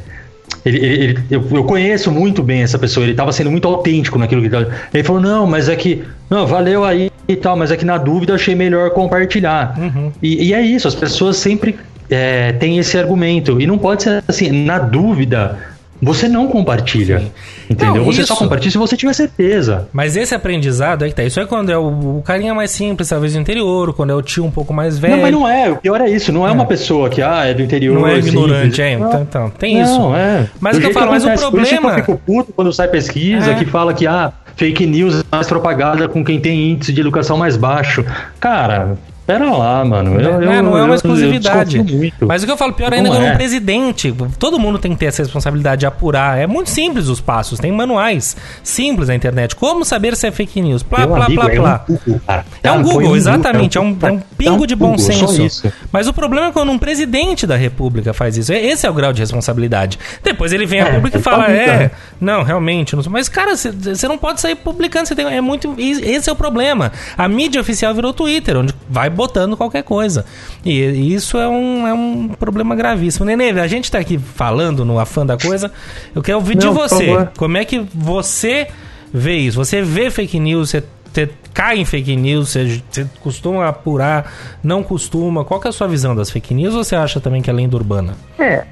ele, ele- ele- eu, eu conheço muito bem essa pessoa, ele estava sendo muito autêntico naquilo que ele tava- Ele falou, não, mas é que. Não, valeu aí e tal, mas é que na dúvida achei melhor compartilhar. Uhum. E, e é isso, as pessoas sempre é, têm esse argumento. E não pode ser assim, na dúvida, você não compartilha. Sim. Entendeu? Não, você isso- só compartilha se você tiver certeza. Mas esse aprendizado aí que tá. Isso é quando é o, o carinha mais simples, talvez do interior, quando é o tio um pouco mais velho. Não, mas não é. O pior é isso. Não é, uma pessoa que ah, é do interior. Não é ignorante, é. Não, Então, então, tem isso. Não, é. Mas o que eu falo, mas o que problema- eu fico puto quando sai pesquisa É. que fala que ah, fake news é mais propagada com quem tem índice de educação mais baixo. Cara, pera lá, mano. Eu, Não, eu- não é uma eu exclusividade. Mas o que eu falo, pior ainda Não quando um é. presidente. Todo mundo tem que ter essa responsabilidade de apurar. É muito simples os passos. Tem manuais simples na internet. Como saber se é fake news? Plá, Meu plá, amigo, plá, é plá. um Google, cara. É um Põe Google, exatamente. É um, é um pingo de bom Google, senso. Mas o problema é quando um presidente da república faz isso. Esse é o grau de responsabilidade. Depois ele vem a É, público e fala: tá é, não, realmente. Não. Mas, cara, você- não pode sair publicando. Tem, é muito. Esse é o problema. A mídia oficial virou Twitter, onde vai botando qualquer coisa. E e isso é um, é um problema gravíssimo. Nenê, a gente tá aqui falando no afã da coisa. Eu quero ouvir de Não, por você. Como é que você vê isso? Você vê fake news, você, você cai em fake news, você, você costuma apurar, não costuma? Qual que é a sua visão das fake news ou você acha também que é lenda urbana? É.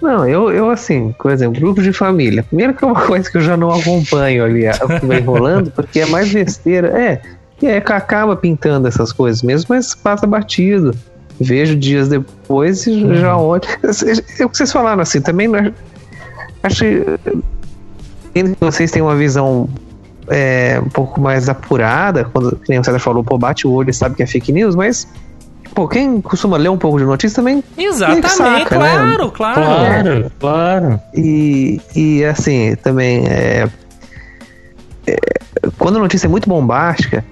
Não, eu, eu assim, por exemplo, grupo de família. Primeiro que é uma coisa que eu já não acompanho ali, a- o que vai rolando, porque é mais besteira. É, e é que acaba pintando essas coisas mesmo, mas passa batido. Vejo dias depois e já olho. É o que vocês falaram assim, também não é- acho que que vocês têm uma visão é, um pouco mais apurada, quando nem o César falou, pô, bate o olho e sabe que é fake news, mas pô, quem costuma ler um pouco de notícia também Exatamente, saca, né? claro, claro. Claro, claro. E, e assim, também é, é, quando a notícia é muito bombástica,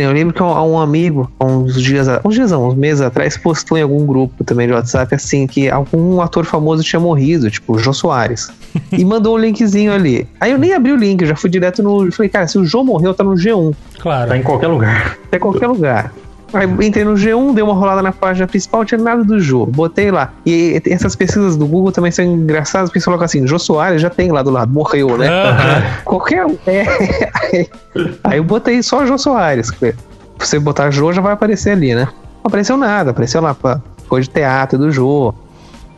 eu lembro que um, um amigo, há uns dias, a- uns dias, uns meses atrás, postou em algum grupo também de WhatsApp assim que algum ator famoso tinha morrido, tipo o Jô Soares. e mandou um linkzinho ali. Aí eu nem abri o link, eu já fui direto no. Falei, cara, se o Jô morreu, tá no G1. Claro. Tá em qualquer lugar. Até qualquer lugar. Aí entrei no G1, dei uma rolada na página principal, não tinha nada do Jô. Botei lá. E essas pesquisas do Google também são engraçadas, porque você coloca assim, Jô Soares já tem lá do lado, morreu, né? Aham. Qualquer um. É. Aí, aí eu botei só Jô Soares. Se você botar Jô, já vai aparecer ali, né? Não apareceu nada, apareceu lá coisa de teatro do Jô.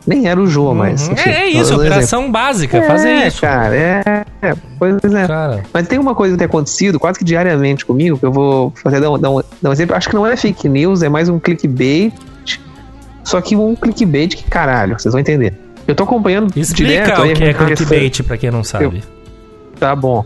Nem era o Jô, mas. Uhum. enfim, é, é isso, operação básica, exemplo. fazer é, isso. Cara, é, é, pois é. Cara, Mas tem uma coisa que tem acontecido quase que diariamente comigo, que eu vou fazer dar um, dar um, dar um exemplo. Acho que não é fake news, é mais um clickbait. Só que um clickbait que caralho, vocês vão entender. Eu tô acompanhando explica direto o que é clickbait pra quem não sabe. Tá bom.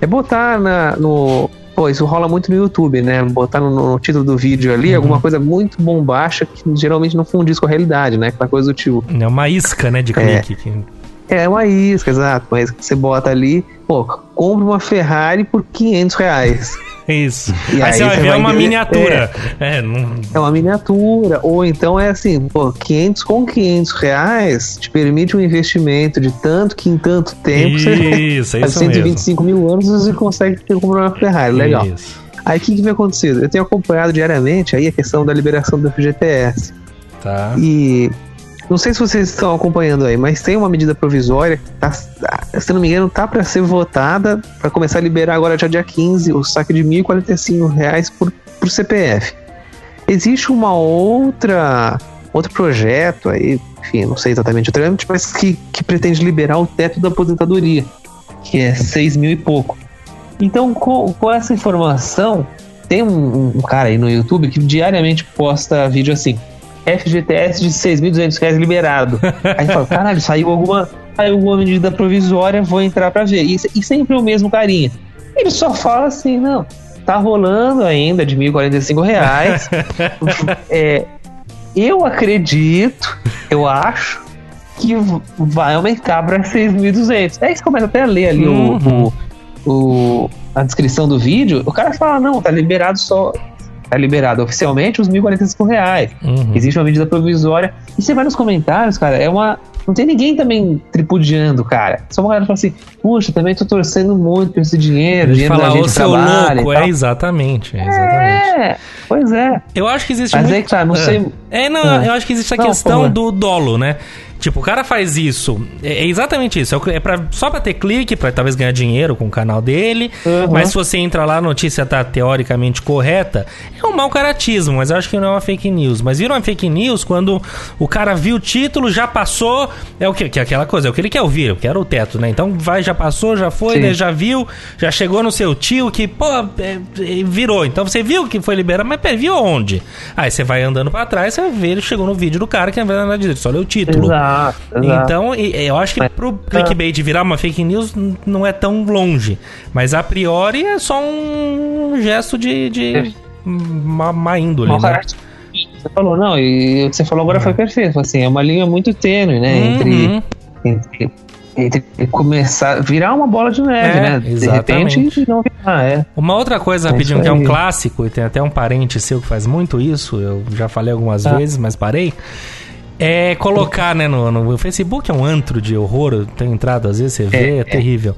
É botar na, no. Pô, isso rola muito no YouTube, né? Botar no, no título do vídeo ali Uhum. alguma coisa muito bombástica que geralmente não fundiz com a realidade, né? Aquela coisa do tipo. É uma isca, né, de É. clique. que- É uma isca, exato. Mas que você bota ali, pô, compra uma Ferrari por 500 reais. Isso. E aí, aí você vai você ver uma miniatura. É, não... É uma miniatura. Ou então é assim, pô, 500 com 500 reais te permite um investimento de tanto que em tanto tempo você. Isso, é faz isso mesmo. 125 mil anos você consegue ter comprar uma Ferrari. Legal. Isso. Aí o que, que vem acontecendo? Eu tenho acompanhado diariamente aí a questão da liberação do FGTS. Tá. E não sei se vocês estão acompanhando aí, mas tem uma medida provisória, que tá, se não me engano, tá para ser votada para começar a liberar agora já dia 15 o saque de 1.045 reais por, por CPF. Existe uma outra outro projeto aí, enfim, não sei exatamente o trâmite, mas que, que pretende liberar o teto da aposentadoria, que é 6 mil e pouco. Então, com, com essa informação, tem um, um cara aí no YouTube que diariamente posta vídeo assim: FGTS de 6.200 reais liberado. Aí fala: caralho, saiu alguma, saiu alguma medida provisória, vou entrar pra ver. E, e sempre o mesmo carinha. Ele só fala assim: não, tá rolando ainda de 1.045 reais. é, eu acredito, eu acho que vai aumentar para 6.200. Aí você começa até a ler ali o- Uhum. o, o- a descrição do vídeo. O cara fala: não, tá liberado só. Tá liberado oficialmente os 1.045 reais. Uhum. Existe uma medida provisória. E você vai nos comentários, cara, é uma. Não tem ninguém também tripudiando, cara. Só uma galera fala assim: puxa, também tô torcendo muito por esse dinheiro. De dinheiro da falar, gente ô seu trabalha louco, tal." é exatamente, é exatamente. É, pois é. Eu acho que existe Mas muito... aí que tá, não É. sei. É, não, Ah. eu acho que existe a Não, questão do dolo, né? Tipo, o cara faz isso, é é exatamente isso. É É pra, só pra ter clique, pra talvez ganhar dinheiro com o canal dele. Uhum. Mas se você entra lá, a notícia tá teoricamente correta, é um mau caratismo, mas eu acho que não é uma fake news. Mas vira uma fake news quando o cara viu o título, já passou. É o que? Que é aquela coisa, é o que ele quer ouvir, eu quero o teto, né? Então vai, já passou, já foi, né? já viu, já chegou no seu tio que, pô, é, é, virou. Então você viu que foi liberado, mas viu onde? Aí você vai andando pra trás, você ver, ele chegou no vídeo do cara que na verdade só leu o título. Exato, exato. Então, eu acho que pro clickbait virar uma fake news não é tão longe. Mas a priori é só um gesto de, de má, má índole, né? Você falou, não, e o que você falou agora foi perfeito. Assim, é uma linha muito tênue, né? Uhum. Entre, entre, entre começar, virar uma bola de neve, É, né? De exatamente. repente, não virar, é. Uma outra coisa, É rapidinho, que é um clássico, e tem até um parente seu que faz muito isso, eu já falei algumas Ah. vezes, mas parei. É colocar, né, no, no Facebook é um antro de horror, eu tenho entrado às vezes, você vê, é, é. terrível.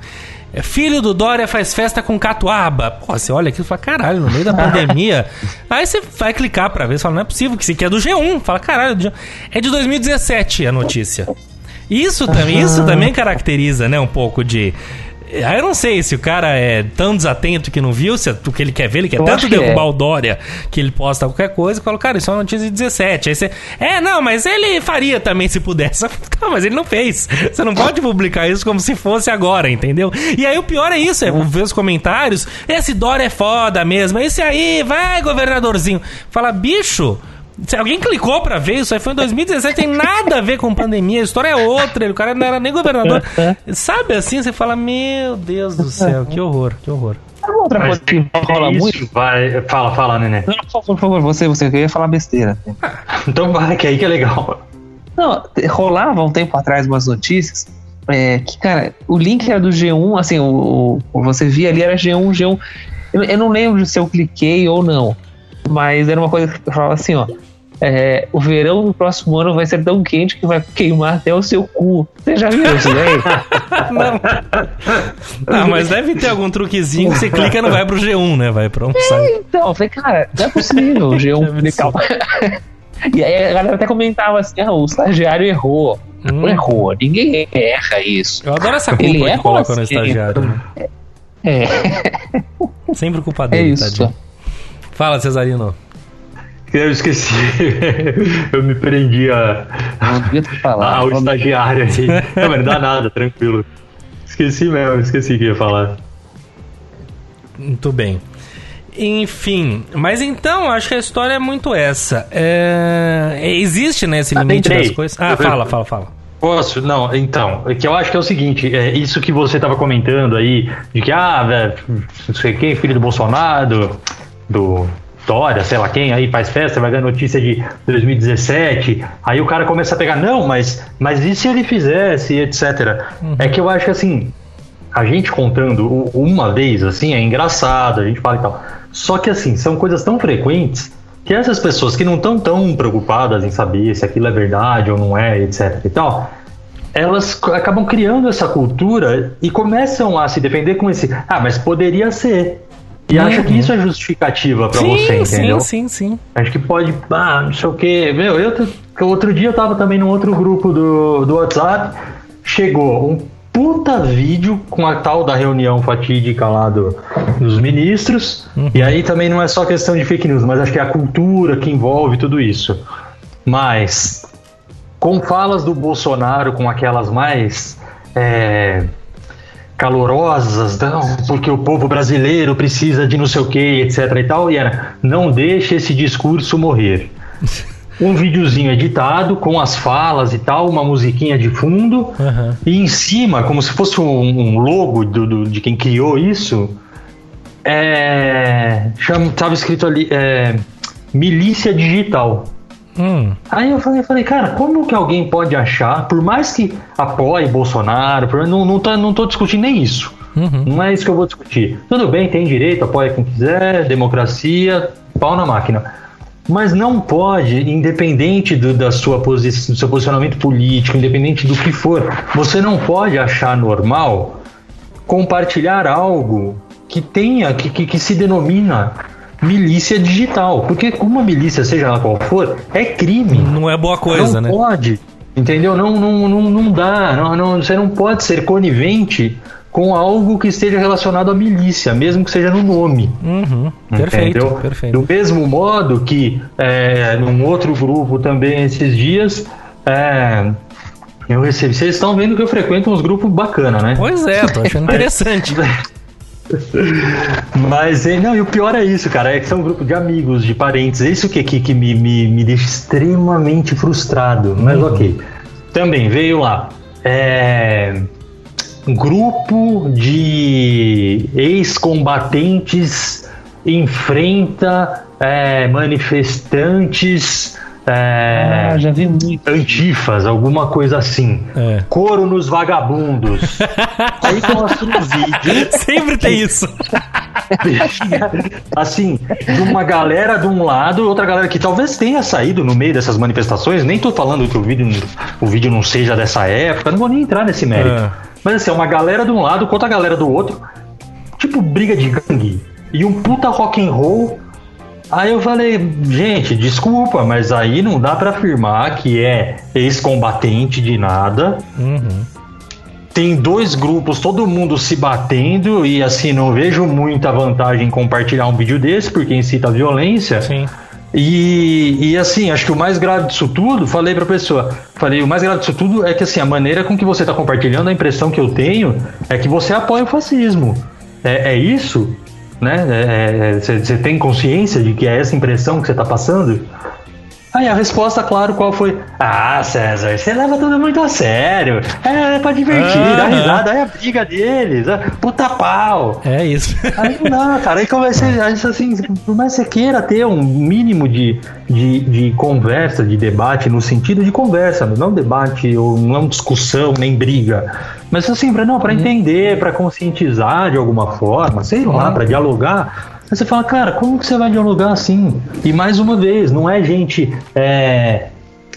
É, Filho do Dória faz festa com catuaba. Pô, você olha aquilo e fala, caralho, no meio da pandemia. Aí você vai clicar pra ver, você fala, não é possível, que isso aqui é do G1. Fala, caralho, do G1. é de 2017 a notícia. Isso também, isso também caracteriza, né, um pouco de. Aí eu não sei se o cara é tão desatento que não viu, se é o que ele quer ver, ele quer Eu tanto que derrubar é. o Dória que ele posta qualquer coisa e fala, cara, isso é uma notícia de 17. Aí você, é, não, mas ele faria também se pudesse. Calma, mas ele não fez. Você não pode publicar isso como se fosse agora, entendeu? E aí o pior é isso, é ver os comentários, esse Dória é foda mesmo, esse aí, vai, governadorzinho. Fala, bicho. Se alguém clicou pra ver, isso aí foi em 2017, tem nada a ver com pandemia, a história é outra, o cara não era nem governador. Sabe assim, você fala, meu Deus do céu, que horror, que horror. Outra Mas coisa que rola isso muito? vai. Fala, fala, Nenê. Não, por favor, por favor, você, você eu ia falar besteira. Então vai, que aí que é legal. Não, rolava um tempo atrás umas notícias é, que, cara, o link era do G1, assim, o, o- você via ali era G1, G1. Eu, eu não lembro se eu cliquei ou não, mas era uma coisa que falava assim, ó. é, o verão do próximo ano vai ser tão quente que vai queimar até o seu cu. Você já viu isso daí? Não. Ah, mas deve ter algum truquezinho que você clica e não vai pro G1, né? Vai pra um site. Então, eu falei, cara, não é possível o G1 publicar. E aí a galera até comentava assim: ah, o estagiário errou. Não Hum. errou, ninguém erra isso. Eu adoro essa Ele culpa é que colocam no assim. estagiário. Né? É, Sempre culpa é dele, isso. tadinho. Fala, Cesarino. Eu esqueci. Eu me prendi a, Não devia ter falado. Ah, o estagiário aí. Não, mas não dá nada, tranquilo. Esqueci mesmo, esqueci que ia falar. Muito bem. Enfim, mas então, acho que a história é muito essa. É, existe, né, esse Ah, limite das coisas. Ah, fala, fala, fala. Posso? Não, então, é que eu acho que é o seguinte, é isso que você tava comentando aí, de que, ah, velho, não sei quem, filho do Bolsonaro, do, Dória, sei lá quem, aí faz festa, vai ver notícia de 2017, aí o cara começa a pegar, não, mas, mas e se ele fizesse, etc. É que eu acho que assim, a gente contando uma vez, assim, é engraçado, a gente fala e tal. Só que assim, são coisas tão frequentes que essas pessoas que não estão tão preocupadas em saber se aquilo é verdade ou não é, etc e tal, elas acabam criando essa cultura e começam a se defender com esse, ah, mas poderia ser. E acha que isso é justificativa pra você, Uhum. Sim, entendeu? sim, sim, sim. Acho que pode, ah, não sei o que. Meu, eu outro dia eu tava também num outro grupo do, do WhatsApp, chegou um puta vídeo com a tal da reunião fatídica lá do, dos ministros. E aí também não é só questão de fake news, mas acho que é a cultura que envolve tudo isso. Mas com falas do Bolsonaro, com aquelas mais é, calorosas, não, porque o povo brasileiro precisa de não sei o que, etc e tal, e era, não deixe esse discurso morrer. Um videozinho editado com as falas e tal, uma musiquinha de fundo, Aham. e em cima, como se fosse um, um logo do, do- de quem criou isso, é, chama, tava escrito ali, é, milícia digital. Hum, Aí eu falei, falei, cara, como que alguém pode achar, por mais que apoie Bolsonaro, por- não, não, tá, não tô discutindo nem isso. uhum. Não é isso que eu vou discutir. Tudo bem, tem direito, apoia quem quiser, democracia, pau na máquina. Mas não pode, independente do, da sua posi do seu posicionamento político, independente do que for, você não pode achar normal compartilhar algo que tenha, que, que, que se denomina milícia digital. Porque uma milícia, seja ela qual for, é crime. Não é boa coisa, não né? pode, entendeu? Não, não, não, não dá. Não, não- você não pode ser conivente com algo que esteja relacionado à milícia, mesmo que seja no nome. Uhum. Perfeito, perfeito. Do mesmo modo que é, num outro grupo também esses dias. é, eu recebi. Vocês estão vendo que eu frequento uns grupos bacana, né? Pois é, tô achando interessante. Mas não, e o pior é isso, cara, é que são um grupo de amigos, de parentes, é isso que, que, que me, me, me deixa extremamente frustrado, mas ok. Também veio lá, é, um grupo de ex-combatentes enfrenta é, manifestantes é, Ah, já vi muito. antifas, alguma coisa assim. É. Coro nos vagabundos. Aí mostra um vídeo Sempre tem isso. assim, de uma galera de um lado, outra galera que talvez tenha saído no meio dessas manifestações. Nem tô falando que o vídeo, o vídeo não seja dessa época, não vou nem entrar nesse mérito. É. Mas assim, é uma galera de um lado com outra galera do outro, tipo briga de gangue. E um puta rock and roll. Aí eu falei, gente, desculpa, mas aí não dá pra afirmar que é ex-combatente de nada Uhum. tem dois grupos, todo mundo se batendo, e assim, não vejo muita vantagem em compartilhar um vídeo desse, porque incita a violência. Sim. E, e assim, acho que o mais grave disso tudo, falei pra pessoa, falei, o mais grave disso tudo é que assim, a maneira com que você tá compartilhando, a impressão que eu tenho é que você apoia o fascismo. É, é isso? Né? Você tem consciência de que é essa impressão que você tá passando? Aí a resposta, claro, qual foi? Ah, César, você leva tudo muito a sério. É, é pra divertir, dá Aham. risada, é a briga deles, é puta pau. É isso. Aí não dá, cara. Aí comecei, aí, assim, por mais que você queira ter um mínimo de, de, de conversa, de debate, no sentido de conversa, não debate ou não discussão, nem briga. Mas assim, pra, não, pra entender, pra conscientizar de alguma forma, sei lá, pra dialogar. Aí você fala, cara, como que você vai dialogar assim? E mais uma vez, não é gente é,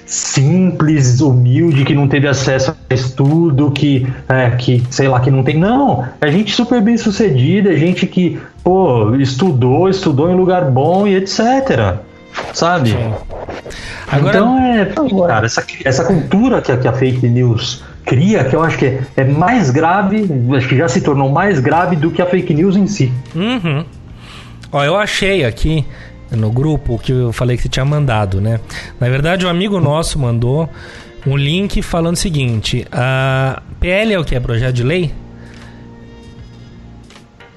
simples, humilde, que não teve acesso a estudo, que, é, que sei lá, que não tem. Não, é gente super bem sucedida, é gente que, pô, estudou, estudou em lugar bom e etc. Sabe? Agora, então é, pô, cara, essa, essa cultura que a, que a fake news cria, que eu acho que é, é mais grave, acho que já se tornou mais grave do que a fake news em si. Uhum. Ó, eu achei aqui no grupo que eu falei que você tinha mandado, né? Na verdade, um amigo nosso mandou um link falando o seguinte: a PL é o que? É projeto de lei?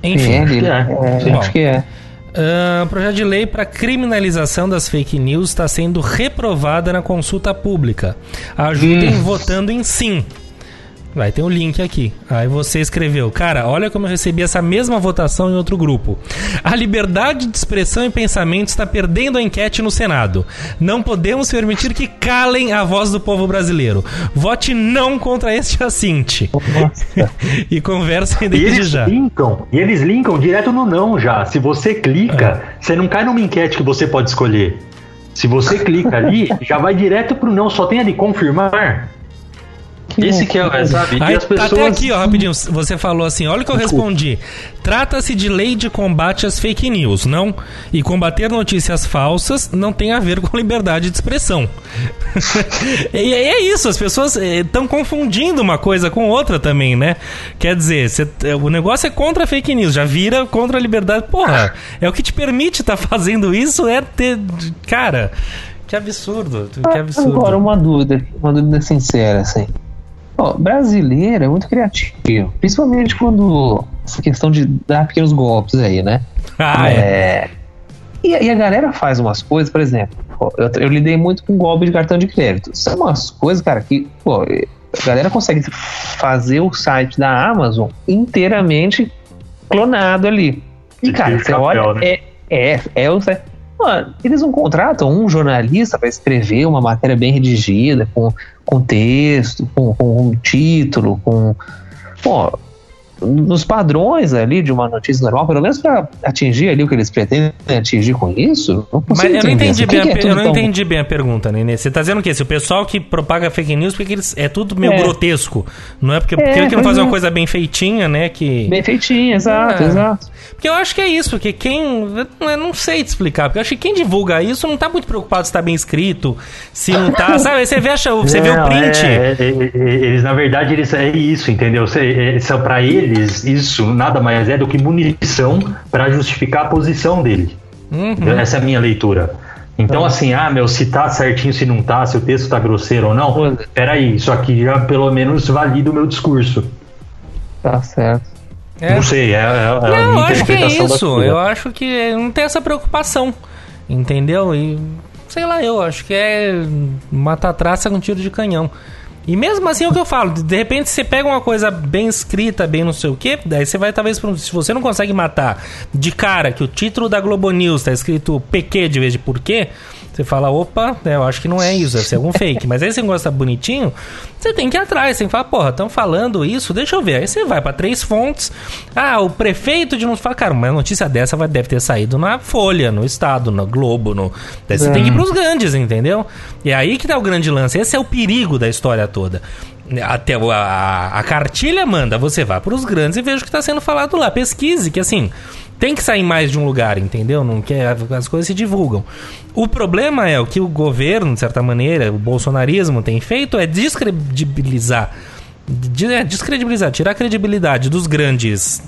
Enfim. É. é, Bom. acho que é. Ah, projeto de lei para criminalização das fake news está sendo reprovada na consulta pública. Ajudem votando em sim. Vai ter um link aqui. Aí você escreveu, cara, olha como eu recebi essa mesma votação em outro grupo. A liberdade de expressão e pensamento está perdendo a enquete no Senado. Não podemos permitir que calem a voz do povo brasileiro. Vote não contra este assinte. Nossa. e conversem desde eles já. linkam, e eles linkam direto no não já. Se você clica, você não cai numa enquete que você pode escolher. Se você clica ali, já vai direto pro não, só tem ali confirmar. Esse que é, sabe? E Aí, as tá pessoas. Até aqui, ó, rapidinho. Você falou assim: olha o que eu respondi. Trata-se de lei de combate às fake news, não? E combater notícias falsas não tem a ver com liberdade de expressão. e é isso, as pessoas estão confundindo uma coisa com outra também, né? Quer dizer, cê- é, o negócio é contra a fake news, já vira contra a liberdade. Porra, é o que te permite estar fazendo isso, é ter. Cara, que absurdo, que absurdo. Agora, uma dúvida, uma dúvida sincera, assim. Ó, brasileiro é muito criativo, principalmente quando essa questão de dar pequenos golpes aí, né? Ah, é. É, E, a- e a galera faz umas coisas, por exemplo, pô, eu, eu lidei muito com golpe de cartão de crédito. São umas coisas, cara, que pô, a galera consegue fazer o site da Amazon inteiramente clonado ali. E, De cara, você olha, né? é, é, é o site. Mano, eles não contratam um jornalista para escrever uma matéria bem redigida, com, com texto, com, com um título, com. Pô, nos padrões ali de uma notícia normal, pelo menos para atingir ali o que eles pretendem atingir com isso. Não Mas eu não entendi bem, que a, que é per- eu não tão- entendi bem a pergunta, Nenê. Você tá dizendo o quê? Se o pessoal que propaga fake news, porque eles é tudo meio É. grotesco. Não é porque, É, porque que não pois faz uma é. coisa bem feitinha, né? Que Bem feitinho, exato, É. exato. Porque eu acho que é isso, porque quem eu não sei te explicar, porque eu acho que quem divulga isso não tá muito preocupado se tá bem escrito, se não tá, sabe? Você vê, a- você vê o Não, print. é, é, é, eles, na verdade, eles é isso, entendeu? É, são para eles, isso nada mais é do que munição para justificar a posição dele. Uhum. Essa é a minha leitura. Então, assim, ah, meu, se tá certinho, se não tá, se o texto tá grosseiro ou não, é. peraí, isso aqui já pelo menos valida o meu discurso. Tá certo. É. Não sei, é, é, é Não, eu acho que é isso. Eu acho que não tem essa preocupação. Entendeu? E sei lá, eu acho que é matar traça com tiro de canhão. E mesmo assim é o que eu falo, de repente você pega uma coisa bem escrita, bem não sei o que, daí você vai talvez um- se você não consegue matar de cara que o título da Globo News tá escrito PQ de vez de porquê, você fala, opa, né, eu acho que não é isso, deve ser algum fake. Mas aí você gosta bonitinho, você tem que ir atrás, você tem que falar, porra, estão falando isso, deixa eu ver. Aí você vai pra três fontes. Ah, o prefeito de não fala, cara, uma notícia dessa vai, deve ter saído na Folha, no Estado, no Globo, no. Daí você É. tem que ir pros grandes, entendeu? E é aí que tá o grande lance. Esse é o perigo da história toda. Até a, a cartilha manda, você vá pros grandes e veja o que tá sendo falado lá. Pesquise, que assim, tem que sair mais de um lugar, entendeu? Não quer, as coisas se divulgam. O problema é o que o governo, de certa maneira, o bolsonarismo tem feito é descredibilizar. de- é, descredibilizar, tirar a credibilidade dos grandes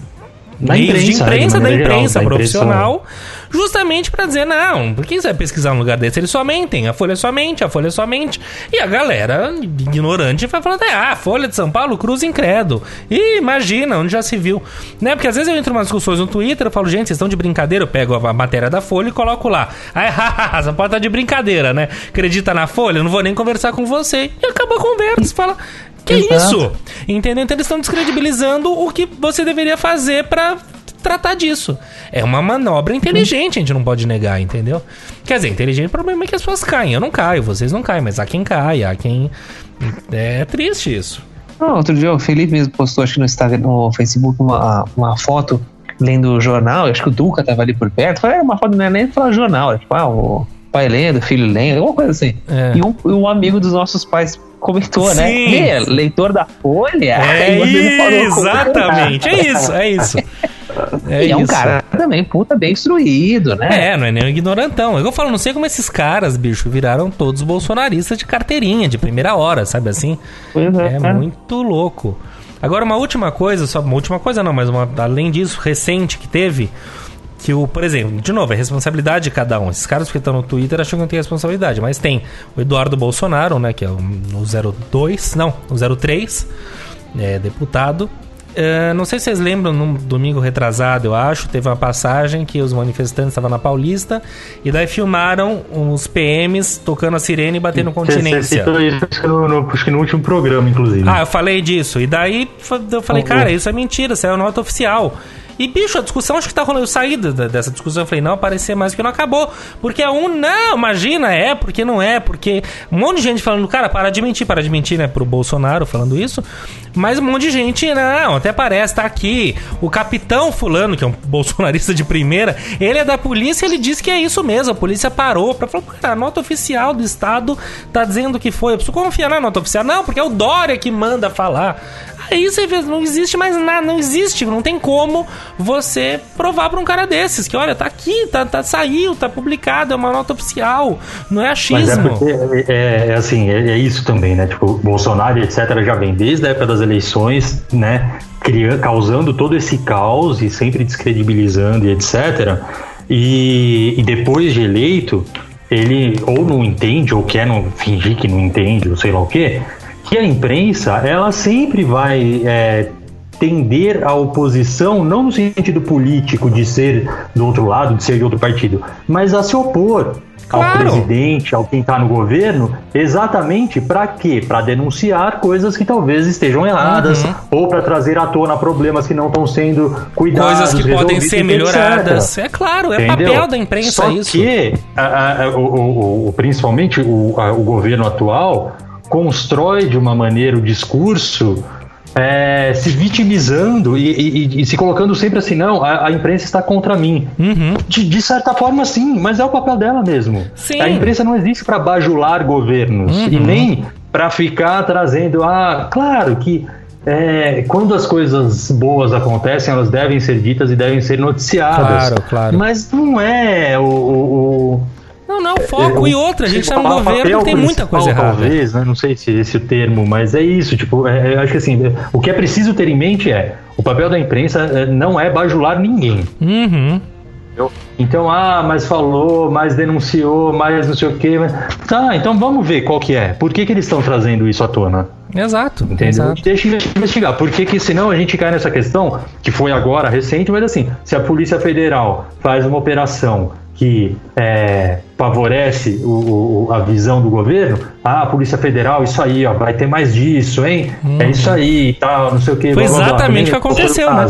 Da meios de imprensa, né, de imprensa, da imprensa imprensa. profissional, justamente para dizer, não, por que você vai pesquisar um lugar desse? Eles só mentem, a Folha só mente, a Folha só mente. E a galera ignorante vai falando, ah, a Folha de São Paulo, Cruz Incredo. E imagina, onde já se viu. Né? Porque às vezes eu entro em umas discussões no Twitter, eu falo, gente, vocês estão de brincadeira, eu pego a matéria da Folha e coloco lá. Aí, hahaha, essa pode estar de brincadeira, né? Acredita na Folha? Eu não vou nem conversar com você. E acaba a conversa, fala... Que Exato. isso? Entendeu? Então eles estão descredibilizando o que você deveria fazer pra tratar disso. É uma manobra inteligente, a gente não pode negar, entendeu? Quer dizer, inteligente, o problema é que as pessoas caem. Eu não caio, vocês não caem, mas há quem cai, há quem. É triste isso. Não, outro dia o Felipe mesmo postou, acho que no Instagram, no Facebook, uma, uma foto lendo o jornal, acho que o Duca tava ali por perto. Falei, é uma foto, não é nem falar jornal, é tipo, ah, o pai lendo, filho lendo, alguma coisa assim. É. E um, e um amigo dos nossos pais comentou, né? Sim. "Vê, leitor da Folha. É falou, exatamente, é isso, é isso. É e é um isso. cara também, puta, bem instruído, né? É, não é nem um ignorantão. Eu falo, não sei como esses caras, bicho, viraram todos bolsonaristas de carteirinha, de primeira hora, sabe assim? Pois É é. muito louco. Agora, uma última coisa, só uma última coisa não, mas uma, além disso, recente que teve, que o, por exemplo, de novo, é responsabilidade de cada um. Esses caras que estão no Twitter acham que não tem responsabilidade, mas tem o Eduardo Bolsonaro, né, que é o, o 02, não, o 03, é, deputado. É, não sei se vocês lembram, num domingo retrasado, eu acho, teve uma passagem que os manifestantes estavam na Paulista e daí filmaram os PMs tocando a sirene e batendo Você continência. citou isso acho que no, no- acho que no último programa, inclusive. Ah, eu falei disso. E daí eu falei, cara, isso é mentira, isso é uma nota oficial. E, bicho, a discussão acho que tá rolando. Eu saí dessa discussão eu falei, não, aparecer mais, porque não acabou. Porque é um, não, imagina, é, porque não é, porque. Um monte de gente falando, cara, para de mentir, para de mentir, né, pro Bolsonaro falando isso. Mas um monte de gente, não, até parece, tá aqui. O capitão Fulano, que é um bolsonarista de primeira, ele é da polícia ele disse que é isso mesmo. A polícia parou pra falar, cara, a nota oficial do Estado tá dizendo que foi. Eu preciso confiar na nota oficial. Não, porque é o Dória que manda falar. Aí você vê, não existe mais nada, não existe, não tem como você provar pra um cara desses que, olha, tá aqui, tá, tá saiu, tá publicado, é uma nota oficial, não é Mas é achismo. porque, é, é assim, é, é isso também, né? Tipo, Bolsonaro, etc., já vem desde a época das eleições, né? Criando, causando todo esse caos e sempre descredibilizando e etc. E, e depois de eleito, ele ou não entende, ou quer não fingir que não entende, ou sei lá o quê, que a imprensa, ela sempre vai é, tender à oposição, não no sentido político de ser do outro lado, de ser de outro partido, mas a se opor ao Claro. presidente, ao quem está no governo, exatamente para quê? Para denunciar coisas que talvez estejam erradas Uhum. ou para trazer à tona problemas que não estão sendo cuidados, Coisas que podem ser etc. melhoradas. É claro, é Entendeu? papel da imprensa Só isso. que, a- a- o, o- o- principalmente o, a- o governo atual, constrói de uma maneira o discurso é, se vitimizando e, e- e- se colocando sempre assim, não, a, a imprensa está contra mim. Uhum. De, de certa forma, sim, mas é o papel dela mesmo. Sim. A imprensa não existe para bajular governos Uhum. e nem para ficar trazendo. Ah, claro que é, quando as coisas boas acontecem, elas devem ser ditas e devem ser noticiadas. Claro, claro. Mas não é o. o- o- Não, não, foco é, e outra. A gente tá num principal governo que tem muita coisa errada. Talvez, né? não sei se esse é o termo, mas é isso. Tipo, é, eu acho que assim, o que é preciso ter em mente é o papel da imprensa é, não é bajular ninguém. Uhum. Então, ah, mas falou, mas denunciou, mas não sei o quê. Mas... Tá, então vamos ver qual que é. Por que, que eles estão trazendo isso à tona? Exato. Entendeu? exato. Deixa eu investigar. Por que, que senão a gente cai nessa questão, que foi agora recente, mas assim, se a Polícia Federal faz uma operação que é, favorece o- o- a visão do governo, ah, a Polícia Federal, isso aí, ó, vai ter mais disso, hein? É isso aí e tal, não sei o que. Uhum. Foi exatamente o que aconteceu, né?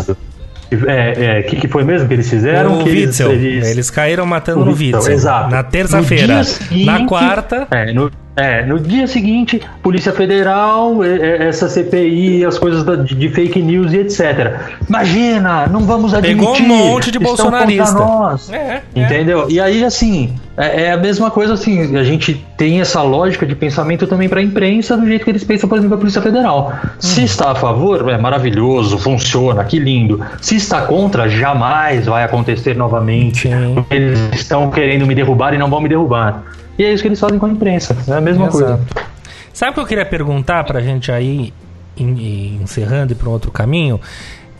É, é, que, que foi mesmo que eles fizeram? o que eles- Witzel. eles- Eles... caíram matando o no Witzel, Witzel. exato. Na terça-feira. Na quarta. É no, é, no dia seguinte, Polícia Federal, essa CPI, as coisas da- de, de fake news e etc. Imagina, não vamos admitir. Pegou um monte de bolsonarista. nós. É, é. Entendeu? E aí, assim, é, é a mesma coisa assim, a gente tem essa lógica de pensamento também para a imprensa, do jeito que eles pensam, por exemplo, a Polícia Federal. Se Uhum. está a favor, é maravilhoso, funciona, que lindo. Se está contra, jamais vai acontecer novamente. Eles estão querendo me derrubar e não vão me derrubar. E é isso que eles fazem com a imprensa. É a mesma coisa. Exato. Sabe o que eu queria perguntar pra gente aí, en- en- encerrando e para um outro caminho?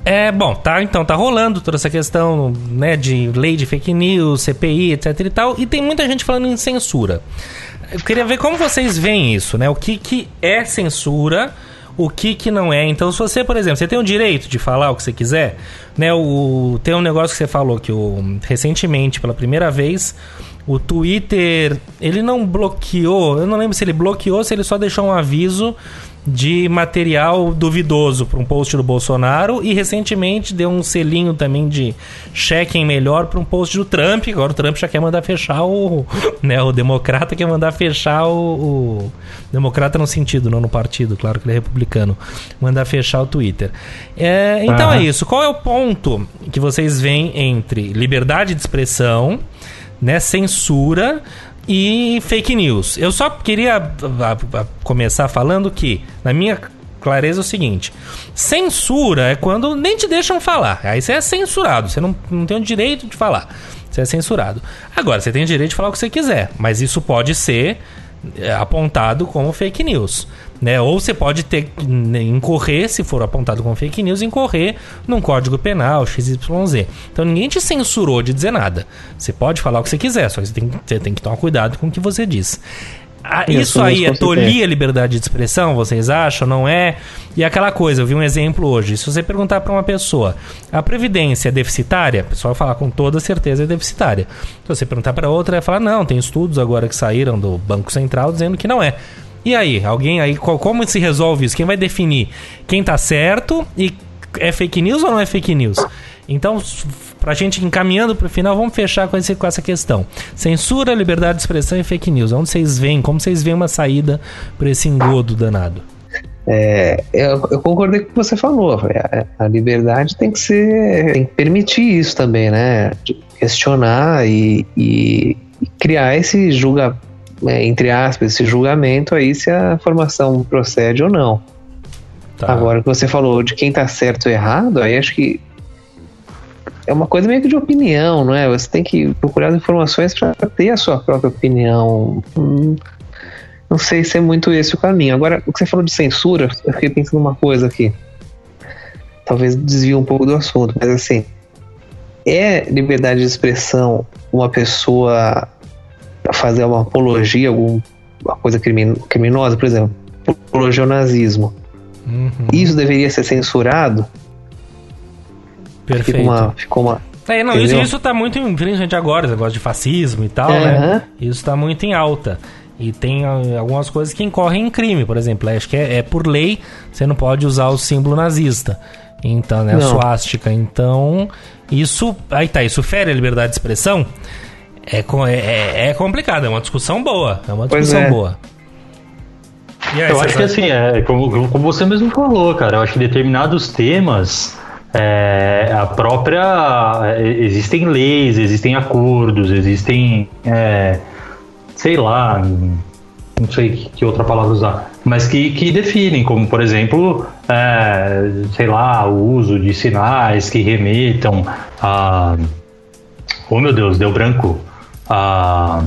É, bom, tá, então tá rolando toda essa questão, né, de lei de fake news, CPI, etc e tal, e tem muita gente falando em censura. Eu queria ver como vocês veem isso, né? O que que é censura, o que que não é. Então, se você, por exemplo, você tem o direito de falar o que você quiser, né? O, tem um negócio que você falou que o, recentemente, pela primeira vez, o Twitter, ele não bloqueou, eu não lembro se ele bloqueou ou se ele só deixou um aviso de material duvidoso para um post do Bolsonaro e recentemente deu um selinho também de chequem melhor para um post do Trump. Agora o Trump já quer mandar fechar o, né, o democrata quer mandar fechar o, o democrata no sentido, não no partido, claro que ele é republicano, mandar fechar o Twitter. É, então é isso. Qual é o ponto que vocês veem entre liberdade de expressão, né, censura e fake news. Eu só queria a- a- começar falando que, na minha clareza, é o seguinte: censura é quando nem te deixam falar. Aí você é censurado, você não, não tem o direito de falar. Você é censurado. Agora, você tem o direito de falar o que você quiser, mas isso pode ser é, apontado como fake news. Né? Ou você pode ter né, incorrer, se for apontado como fake news, incorrer num código penal XYZ. Então ninguém te censurou de dizer nada. Você pode falar o que você quiser, só que você tem, você tem que tomar cuidado com o que você diz. Ah, Isso, aí é tolir a liberdade de expressão, vocês acham? Não é? E aquela coisa, eu vi um exemplo hoje. Se você perguntar para uma pessoa, a previdência é deficitária? A pessoa vai falar com toda certeza é deficitária. Se você perguntar para outra, vai falar, não, tem estudos agora que saíram do Banco Central dizendo que não é. E aí, alguém aí, qual- como se resolve isso? Quem vai definir quem tá certo e é fake news ou não é fake news? Então, pra gente encaminhando pro final, vamos fechar com, esse, com essa questão. Censura, liberdade de expressão e fake news. Onde vocês veem? Como vocês veem uma saída pra esse engodo danado? É, eu, eu concordei com o que você falou. é, A, a liberdade tem que ser. tem que permitir isso também, né? De questionar e, e- e criar esse julga, é, entre aspas, esse julgamento aí se a formação procede ou não. Tá. Agora, o que você falou de quem tá certo ou errado, aí acho que é uma coisa meio que de opinião, não é? Você tem que procurar as informações para ter a sua própria opinião. Hum, não sei se é muito esse o caminho. Agora, o que você falou de censura, eu fiquei pensando uma coisa aqui. Talvez desvie um pouco do assunto, mas assim, é liberdade de expressão uma pessoa fazer uma apologia, alguma coisa crimin- criminosa, por exemplo, apologia ao nazismo. Uhum, Isso deveria ser censurado? perfeito. Ficou uma, ficou uma. É, não, isso, isso tá muito em frente agora, esse negócio de fascismo e tal, né? Aham. Isso tá muito em alta. E tem ah, algumas coisas que incorrem em crime, por exemplo. Acho que é, é por lei, você não pode usar o símbolo nazista. Então, né? A suástica. Então, isso. Aí tá, isso fere a liberdade de expressão? É, é, é, é complicado, é uma discussão boa. É uma Pois discussão é. boa. E aí, Eu acho que assim, é, como, como você mesmo falou, cara, eu acho que determinados temas, é, a própria. é, existem leis, existem acordos, existem. é, sei lá, não sei que, que outra palavra usar, mas que, que definem, como por exemplo, é, sei lá, o uso de sinais que remetam a. Oh meu Deus, deu branco. A.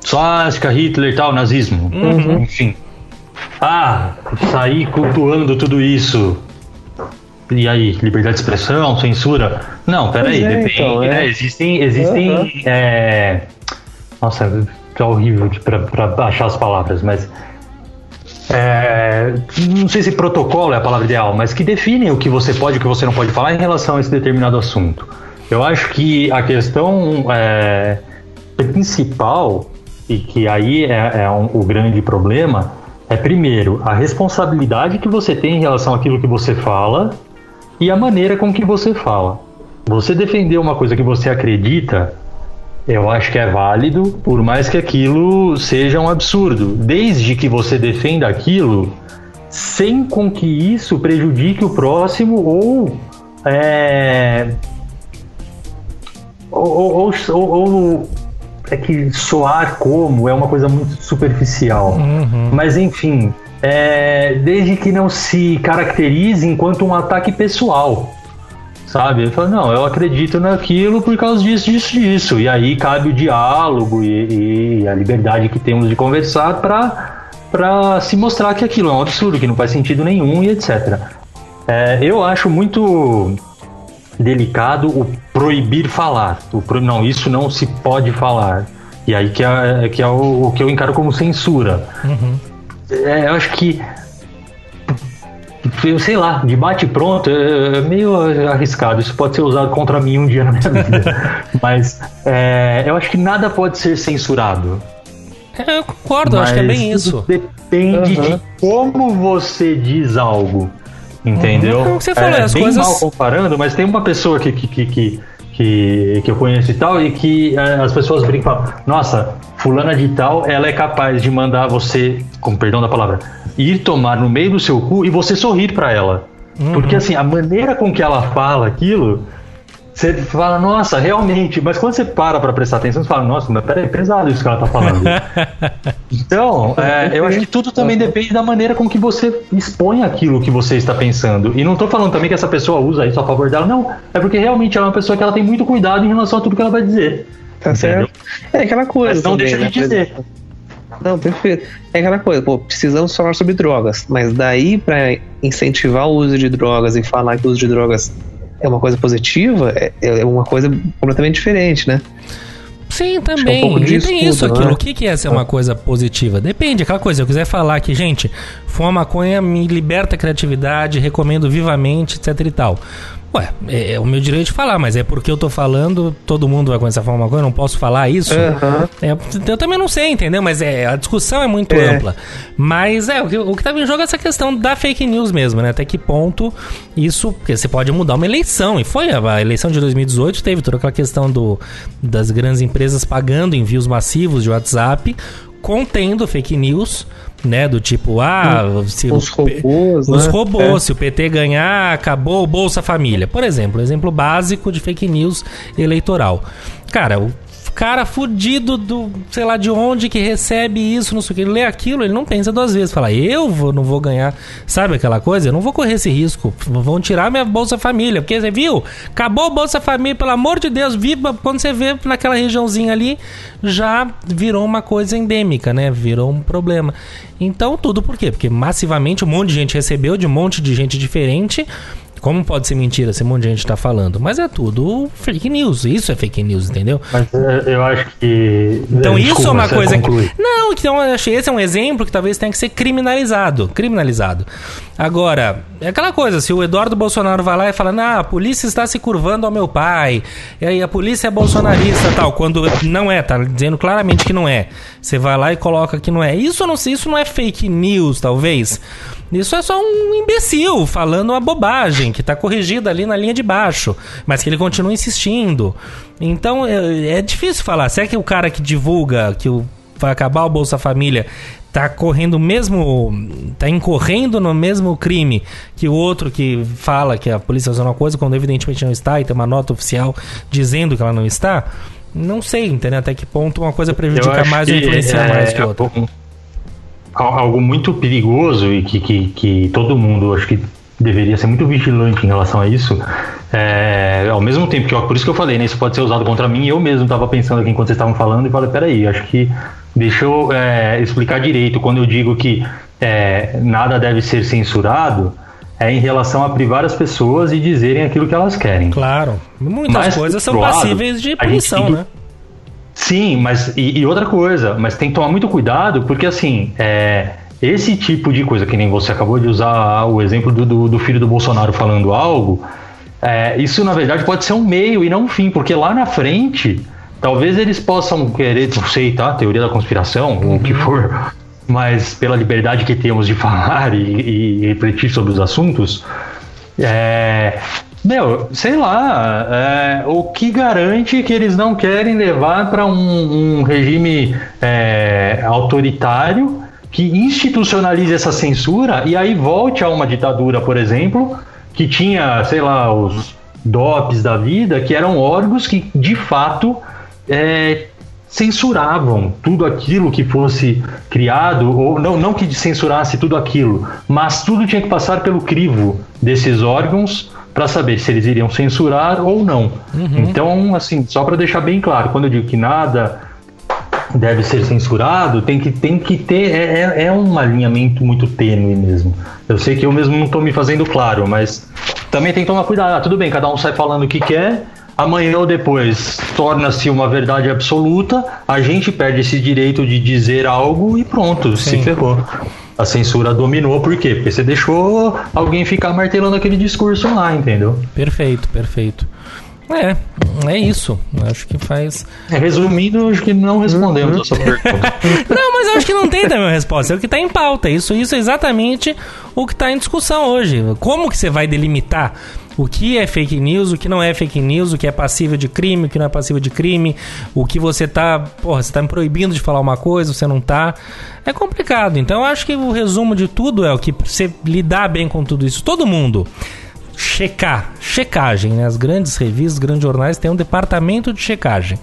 Swastika, Hitler e tal, nazismo. Enfim. Ah, sair cultuando tudo isso. E aí, liberdade de expressão, censura? Não, peraí, é, depende, então, né? é. Existem. existem Aham. é, Nossa, tá horrível pra, pra achar as palavras, mas. é, não sei se protocolo é a palavra ideal, mas que definem o que você pode e o que você não pode falar em relação a esse determinado assunto. Eu acho que a questão é, principal, e que aí é, é um- o grande problema, é primeiro a responsabilidade que você tem em relação àquilo que você fala e a maneira com que você fala. Você defender uma coisa que você acredita, eu acho que é válido, por mais que aquilo seja um absurdo, desde que você defenda aquilo sem com que isso prejudique o próximo ou é, ou, ou, ou- é que soar como é uma coisa muito superficial. Uhum. Mas enfim, é, desde que não se caracterize enquanto um ataque pessoal. Sabe? Ele fala, não, eu acredito naquilo por causa disso, disso, disso. E aí cabe o diálogo e, e a liberdade que temos de conversar para para se mostrar que aquilo é um absurdo, que não faz sentido nenhum e etc. É, eu acho muito delicado o proibir falar. O pro- não, isso não se pode falar. E aí que é, que é o, o que eu encaro como censura. Uhum. É, eu acho que. Eu sei lá, de bate pronto é é meio arriscado. Isso pode ser usado contra mim um dia na minha vida. Mas é, eu acho que nada pode ser censurado. É, Eu concordo, eu acho que é bem isso. Depende Aham. de como você diz algo. Entendeu? Uhum, é o que você falou, as bem coisas- mal comparando, mas tem uma pessoa que, que, que, que, que, que eu conheço e tal, e que é, as pessoas brincam e falam, nossa, fulana de tal, ela é capaz de mandar você, com perdão da palavra, ir tomar no meio do seu cu e você sorrir pra ela. Uhum. Porque assim, a maneira com que ela fala aquilo, você fala, nossa, realmente, mas quando você para pra prestar atenção, você fala, nossa, mas peraí, é pesado isso que ela tá falando. Então, é, eu acho que tudo também depende da maneira com que você expõe aquilo que você está pensando. E não tô falando também que essa pessoa usa isso a favor dela, não. É porque realmente ela é uma pessoa que ela tem muito cuidado em relação a tudo que ela vai dizer. Tá Entendeu? certo? É aquela coisa. Mas não também, deixa de né? Dizer. Não, perfeito. É aquela coisa, pô, precisamos falar sobre drogas, mas daí pra incentivar o uso de drogas e falar que o uso de drogas é uma coisa positiva, é, é uma coisa completamente diferente, né? Sim, que é um também. e tem isso, tudo, aquilo. né? O que, que é ser uma coisa positiva? Depende, aquela coisa. Se eu quiser falar que, gente, fumar maconha me liberta a criatividade, recomendo vivamente, etc e tal. Ué, é, é o meu direito de falar, mas é porque eu tô falando, todo mundo vai começar a fumar maconha, eu não posso falar isso. Aham. É, eu também não sei, entendeu? Mas é, a discussão é muito É. ampla. Mas é, o que, o que tava em jogo é essa questão da fake news mesmo, né? Até que ponto isso. Porque você pode mudar uma eleição. E foi a, a eleição de 2018, teve toda aquela questão do, das grandes empresas pagando envios massivos de WhatsApp, contendo fake news. Né, do tipo, ah, se Os P- robôs, os né? robôs, se o PT ganhar, acabou o Bolsa Família. Por exemplo, exemplo básico de fake news eleitoral. Cara, o cara fudido do, sei lá de onde que recebe isso, não sei o que, ele lê aquilo, ele não pensa duas vezes. Fala, eu vou, não vou ganhar. Sabe aquela coisa? Eu não vou correr esse risco. Vão tirar minha Bolsa Família. Porque você viu? Acabou o Bolsa Família, pelo amor de Deus, viva. Quando você vê naquela regiãozinha ali, já virou uma coisa endêmica, né? Virou um problema. Então, tudo por quê? Porque massivamente um monte de gente recebeu, de um monte de gente diferente. Como pode ser mentira se um monte de gente tá falando? Mas é tudo fake news. Isso é fake news, entendeu? Mas é, eu acho que. Então é, isso é desculpa, uma coisa conclui. que. Não, então eu achei esse é um exemplo que talvez tenha que ser criminalizado. Criminalizado. Agora, é aquela coisa, se o Eduardo Bolsonaro vai lá e fala, nah, a polícia está se curvando ao meu pai, e aí a polícia é bolsonarista e tal, quando não é, tá dizendo claramente que não é. Você vai lá e coloca que não é. Isso não sei, isso não é fake news, talvez. Isso é só um imbecil falando uma bobagem que tá corrigida ali na linha de baixo, mas que ele continua insistindo. Então é, é difícil falar. Será que o cara que divulga que o, vai acabar o Bolsa Família tá correndo o mesmo. tá incorrendo no mesmo crime que o outro que fala que a polícia faz uma coisa quando evidentemente não está e tem uma nota oficial dizendo que ela não está? Não sei, entendeu? Até que ponto uma coisa prejudica mais ou influencia é mais que outra. um- al- algo muito perigoso e que, que, que todo mundo acho que deveria ser muito vigilante em relação a isso. É, ao mesmo tempo que, ó, por isso que eu falei, né, isso pode ser usado contra mim. Eu mesmo estava pensando aqui enquanto vocês estavam falando e falei, peraí, acho que deixa eu é, explicar direito. Quando eu digo que é, nada deve ser censurado, é em relação a privar as pessoas e dizerem aquilo que elas querem. Claro. Muitas Mas, coisas são lado, passíveis de punição, né? Sim, mas e, e outra coisa, mas tem que tomar muito cuidado, porque assim, é, esse tipo de coisa, que nem você acabou de usar o exemplo do, do, do filho do Bolsonaro falando algo, é, isso na verdade pode ser um meio e não um fim, porque lá na frente, talvez eles possam querer, não sei, tá? Teoria da conspiração, ou o que for, mas pela liberdade que temos de falar e, e refletir sobre os assuntos, é, meu, sei lá, é, o que garante que eles não querem levar para um, um regime é, autoritário que institucionalize essa censura e aí volte a uma ditadura, por exemplo, que tinha, sei lá, os DOPs da vida, que eram órgãos que de fato é, censuravam tudo aquilo que fosse criado, ou não, não que censurasse tudo aquilo, mas tudo tinha que passar pelo crivo desses órgãos para saber se eles iriam censurar ou não. Então, assim, só para deixar bem claro, quando eu digo que nada deve ser censurado, tem que, tem que ter. É, é- é um alinhamento muito tênue mesmo. Eu sei que eu mesmo não estou me fazendo claro, mas também tem que tomar cuidado. Ah, tudo bem, cada um sai falando o que quer. Amanhã ou depois torna-se uma verdade absoluta, a gente perde esse direito de dizer algo e pronto, se Sim. ferrou. A censura dominou, por quê? Porque você deixou alguém ficar martelando aquele discurso lá, entendeu? Perfeito, perfeito. É, é isso. Acho que faz. Resumindo, acho que não respondemos a sua pergunta. Não, mas eu acho que não tem também uma resposta. É o que está em pauta. Isso, isso é exatamente o que está em discussão hoje. Como que você vai delimitar o que é fake news, o que não é fake news, o que é passível de crime, o que não é passível de crime, o que você tá, porra, você tá me proibindo de falar uma coisa, você não tá. É complicado. Então eu acho que o resumo de tudo é o que você lidar bem com tudo isso, todo mundo checar, checagem, né? As grandes revistas, os grandes jornais têm um departamento de checagem.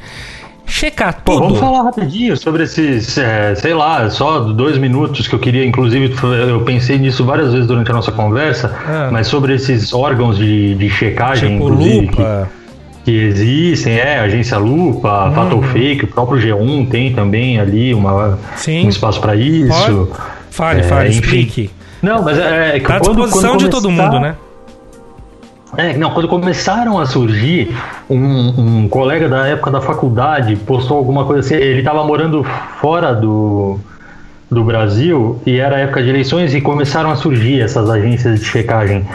Checar Pô, tudo. vamos falar rapidinho sobre esses, é, sei lá, só dois minutos que eu queria, inclusive, eu pensei nisso várias vezes durante a nossa conversa, Ah. mas sobre esses órgãos de, de checagem, tipo inclusive, que, lupa. que existem, é, Agência Lupa, Fato ou Fake, o próprio G1 tem também ali uma, Sim. um espaço para isso. Fale, É, fale, enfim. explique. Não, mas é, é Tá à disposição quando de todo mundo, né? É, não, quando começaram a surgir, um, um colega da época da faculdade postou alguma coisa assim. Ele estava morando fora do, do Brasil e era época de eleições e começaram a surgir essas agências de checagem.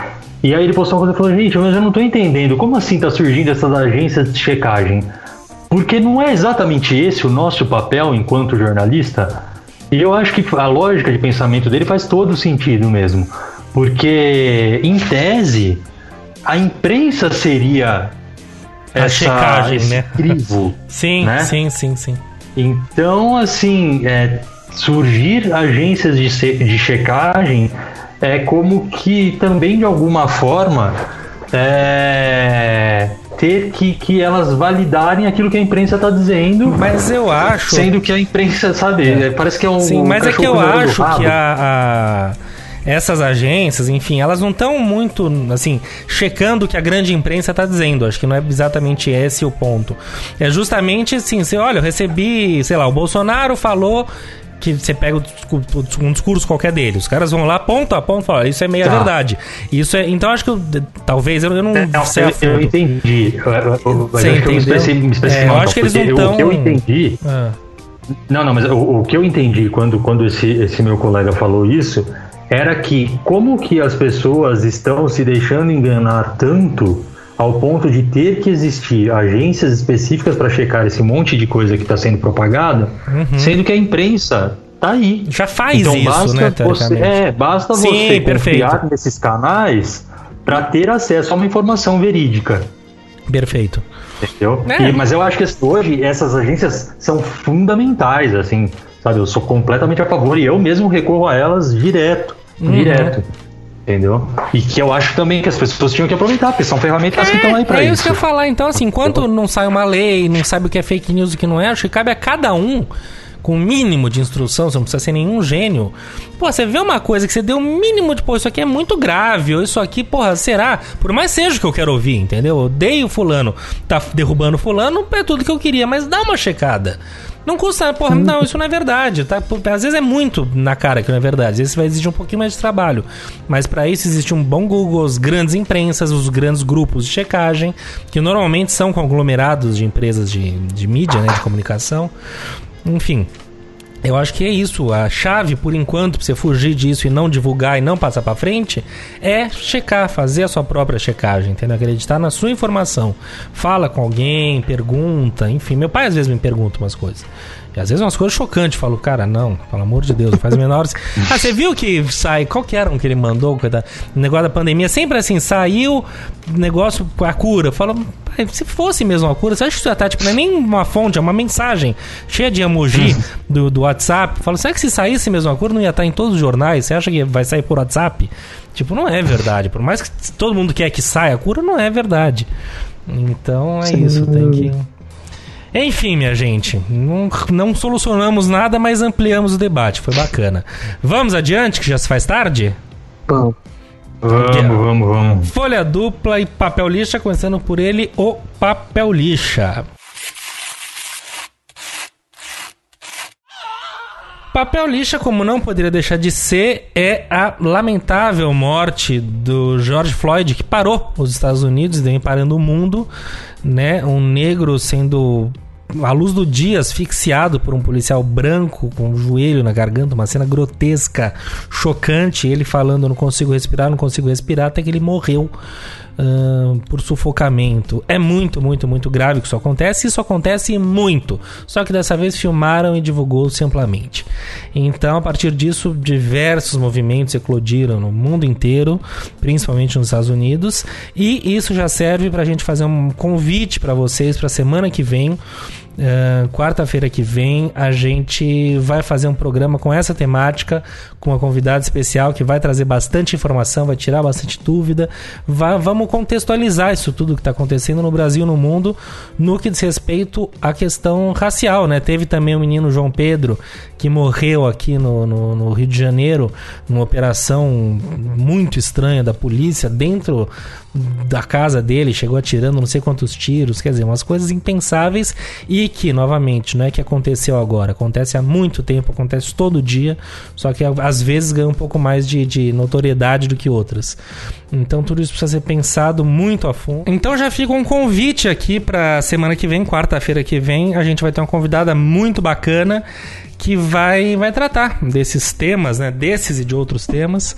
E aí ele postou uma coisa e falou: Gente, mas eu não estou entendendo, como assim está surgindo essas agências de checagem? Porque não é exatamente esse o nosso papel enquanto jornalista? E eu acho que a lógica de pensamento dele faz todo sentido mesmo. Porque, em tese, a imprensa seria A essa, checagem, esse né? crivo. Sim, Né? sim, sim, sim. Então, assim, é, surgir agências de, de checagem é como que também, de alguma forma, é, ter que, que elas validarem aquilo que a imprensa está dizendo. Mas eu acho. Sendo que a imprensa, sabe, é, parece que é um. Sim, mas é que eu acho que a, a- essas agências, enfim, elas não estão muito, assim, checando o que a grande imprensa está dizendo. Acho que não é exatamente esse o ponto. É justamente assim, você olha, eu recebi, sei lá, o Bolsonaro falou que você pega um discurso qualquer dele. Os caras vão lá, ponto a ponto, falam, isso é meia Tá. verdade. Isso é, então acho que eu, talvez eu, eu não É, não, sei eu, eu entendi. Eu, Você acho que eu me entendeu? expressei, me expressei É, mal, acho que eles não eu- O que eu entendi. Ah, Não, não, mas o, o que eu entendi quando, quando esse, esse meu colega falou isso era que como que as pessoas estão se deixando enganar tanto ao ponto de ter que existir agências específicas para checar esse monte de coisa que está sendo propagada, sendo que a imprensa tá aí. já faz então isso, basta né, você, é, basta Sim, você perfeito. confiar nesses canais para ter acesso a uma informação verídica. Perfeito. Entendeu? É. E- mas eu acho que hoje essas agências são fundamentais, assim, sabe? Eu sou completamente a favor e eu mesmo recorro a elas direto, Uhum. direto. Entendeu? E que eu acho também que as pessoas tinham que aproveitar, porque são ferramentas que estão aí pra é isso. isso que eu falar. Então, assim, enquanto não sai uma lei, não sabe o que é fake news e o que não é, acho que cabe a cada um, com o mínimo de instrução, você não precisa ser nenhum gênio. Pô, você vê uma coisa que você deu o mínimo de, pô, isso aqui é muito grave, ou isso aqui, porra, será? Por mais seja o que eu quero ouvir, entendeu? Eu odeio fulano, tá derrubando fulano, é tudo que eu queria, mas dá uma checada. Não custa, porra, não, isso não é verdade, tá? Às vezes é muito na cara que não é verdade, às vezes vai exigir um pouquinho mais de trabalho. Mas para isso existe um bom Google, as grandes imprensas, os grandes grupos de checagem, que normalmente são conglomerados de empresas de, de mídia, né, de comunicação. Enfim, eu acho que é isso. A chave, por enquanto, pra você fugir disso e não divulgar e não passar pra frente, é checar, fazer a sua própria checagem, entendeu? Acreditar na sua informação. Fala com alguém, pergunta, enfim. Meu pai às vezes me pergunta umas coisas. E às vezes umas coisas chocantes. Eu falo, cara, não, pelo amor de Deus, faz o menor. ah, você viu que sai. Qual que era um que ele mandou? coitado? O negócio da pandemia, sempre assim, saiu negócio com a cura. Pai, se fosse mesmo a cura, você acha que isso já tá, tipo, não é nem uma fonte, é uma mensagem cheia de emoji do, do WhatsApp. Eu falo, será que se saísse mesmo a cura, não ia estar em todos os jornais? Você acha que vai sair por WhatsApp? Tipo, não é verdade. Por mais que todo mundo quer que saia a cura, não é verdade. Então é isso, tem que. Enfim, minha gente, não, não solucionamos nada, mas ampliamos o debate. Foi bacana. Vamos adiante, que já se faz tarde? Bom, Vamos, vamos, vamos. Folha dupla e papel lixa, começando por ele, o papel lixa. Papel lixa, como não poderia deixar de ser, é a lamentável morte do George Floyd, que parou os Estados Unidos e vem parando o mundo, né? Um negro sendo à luz do dia asfixiado por um policial branco com o joelho na garganta, uma cena grotesca, chocante, ele falando não consigo respirar, não consigo respirar, até que ele morreu ahn, por sufocamento. É muito, muito, muito grave que isso acontece, isso acontece muito. Só que dessa vez filmaram e divulgou-se amplamente. Então, a partir disso, diversos movimentos eclodiram no mundo inteiro, principalmente nos Estados Unidos, e isso já serve para a gente fazer um convite para vocês para a semana que vem. Uh, Quarta-feira que vem a gente vai fazer um programa com essa temática, com uma convidada especial que vai trazer bastante informação, vai tirar bastante dúvida. Vamos contextualizar isso tudo que está acontecendo no Brasil no mundo no que diz respeito à questão racial. Né? Teve também o menino João Pedro que morreu. aqui no, no, no Rio de Janeiro, numa operação muito estranha da polícia, dentro da casa dele, chegou atirando não sei quantos tiros, quer dizer, umas coisas impensáveis e que, novamente, não é que aconteceu agora, acontece há muito tempo, acontece todo dia, só que às vezes ganha um pouco mais de, de notoriedade do que outras. Então tudo isso precisa ser pensado muito a fundo. Então já fica um convite aqui para semana que vem, quarta-feira que vem, a gente vai ter uma convidada muito bacana que vai, vai tratar desses temas, né? Desses e de outros temas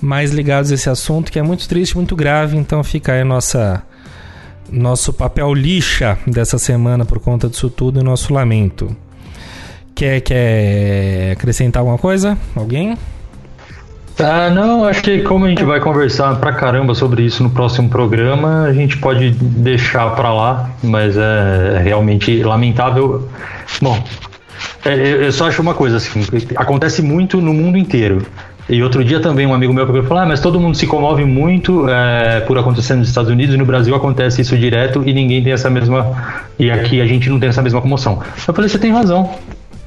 mais ligados a esse assunto que é muito triste, muito grave. Então fica aí nossa nosso papel lixa dessa semana por conta disso tudo e nosso lamento. Quer, quer acrescentar alguma coisa? Alguém? Ah, não, acho que como a gente vai conversar pra caramba sobre isso no próximo programa, a gente pode deixar pra lá, mas é realmente lamentável. Bom, eu só acho uma coisa assim, acontece muito no mundo inteiro. E outro dia também um amigo meu falou: ah, mas todo mundo se comove muito é, por acontecer nos Estados Unidos e no Brasil acontece isso direto e ninguém tem essa mesma. E aqui a gente não tem essa mesma comoção. Eu falei: você tem razão.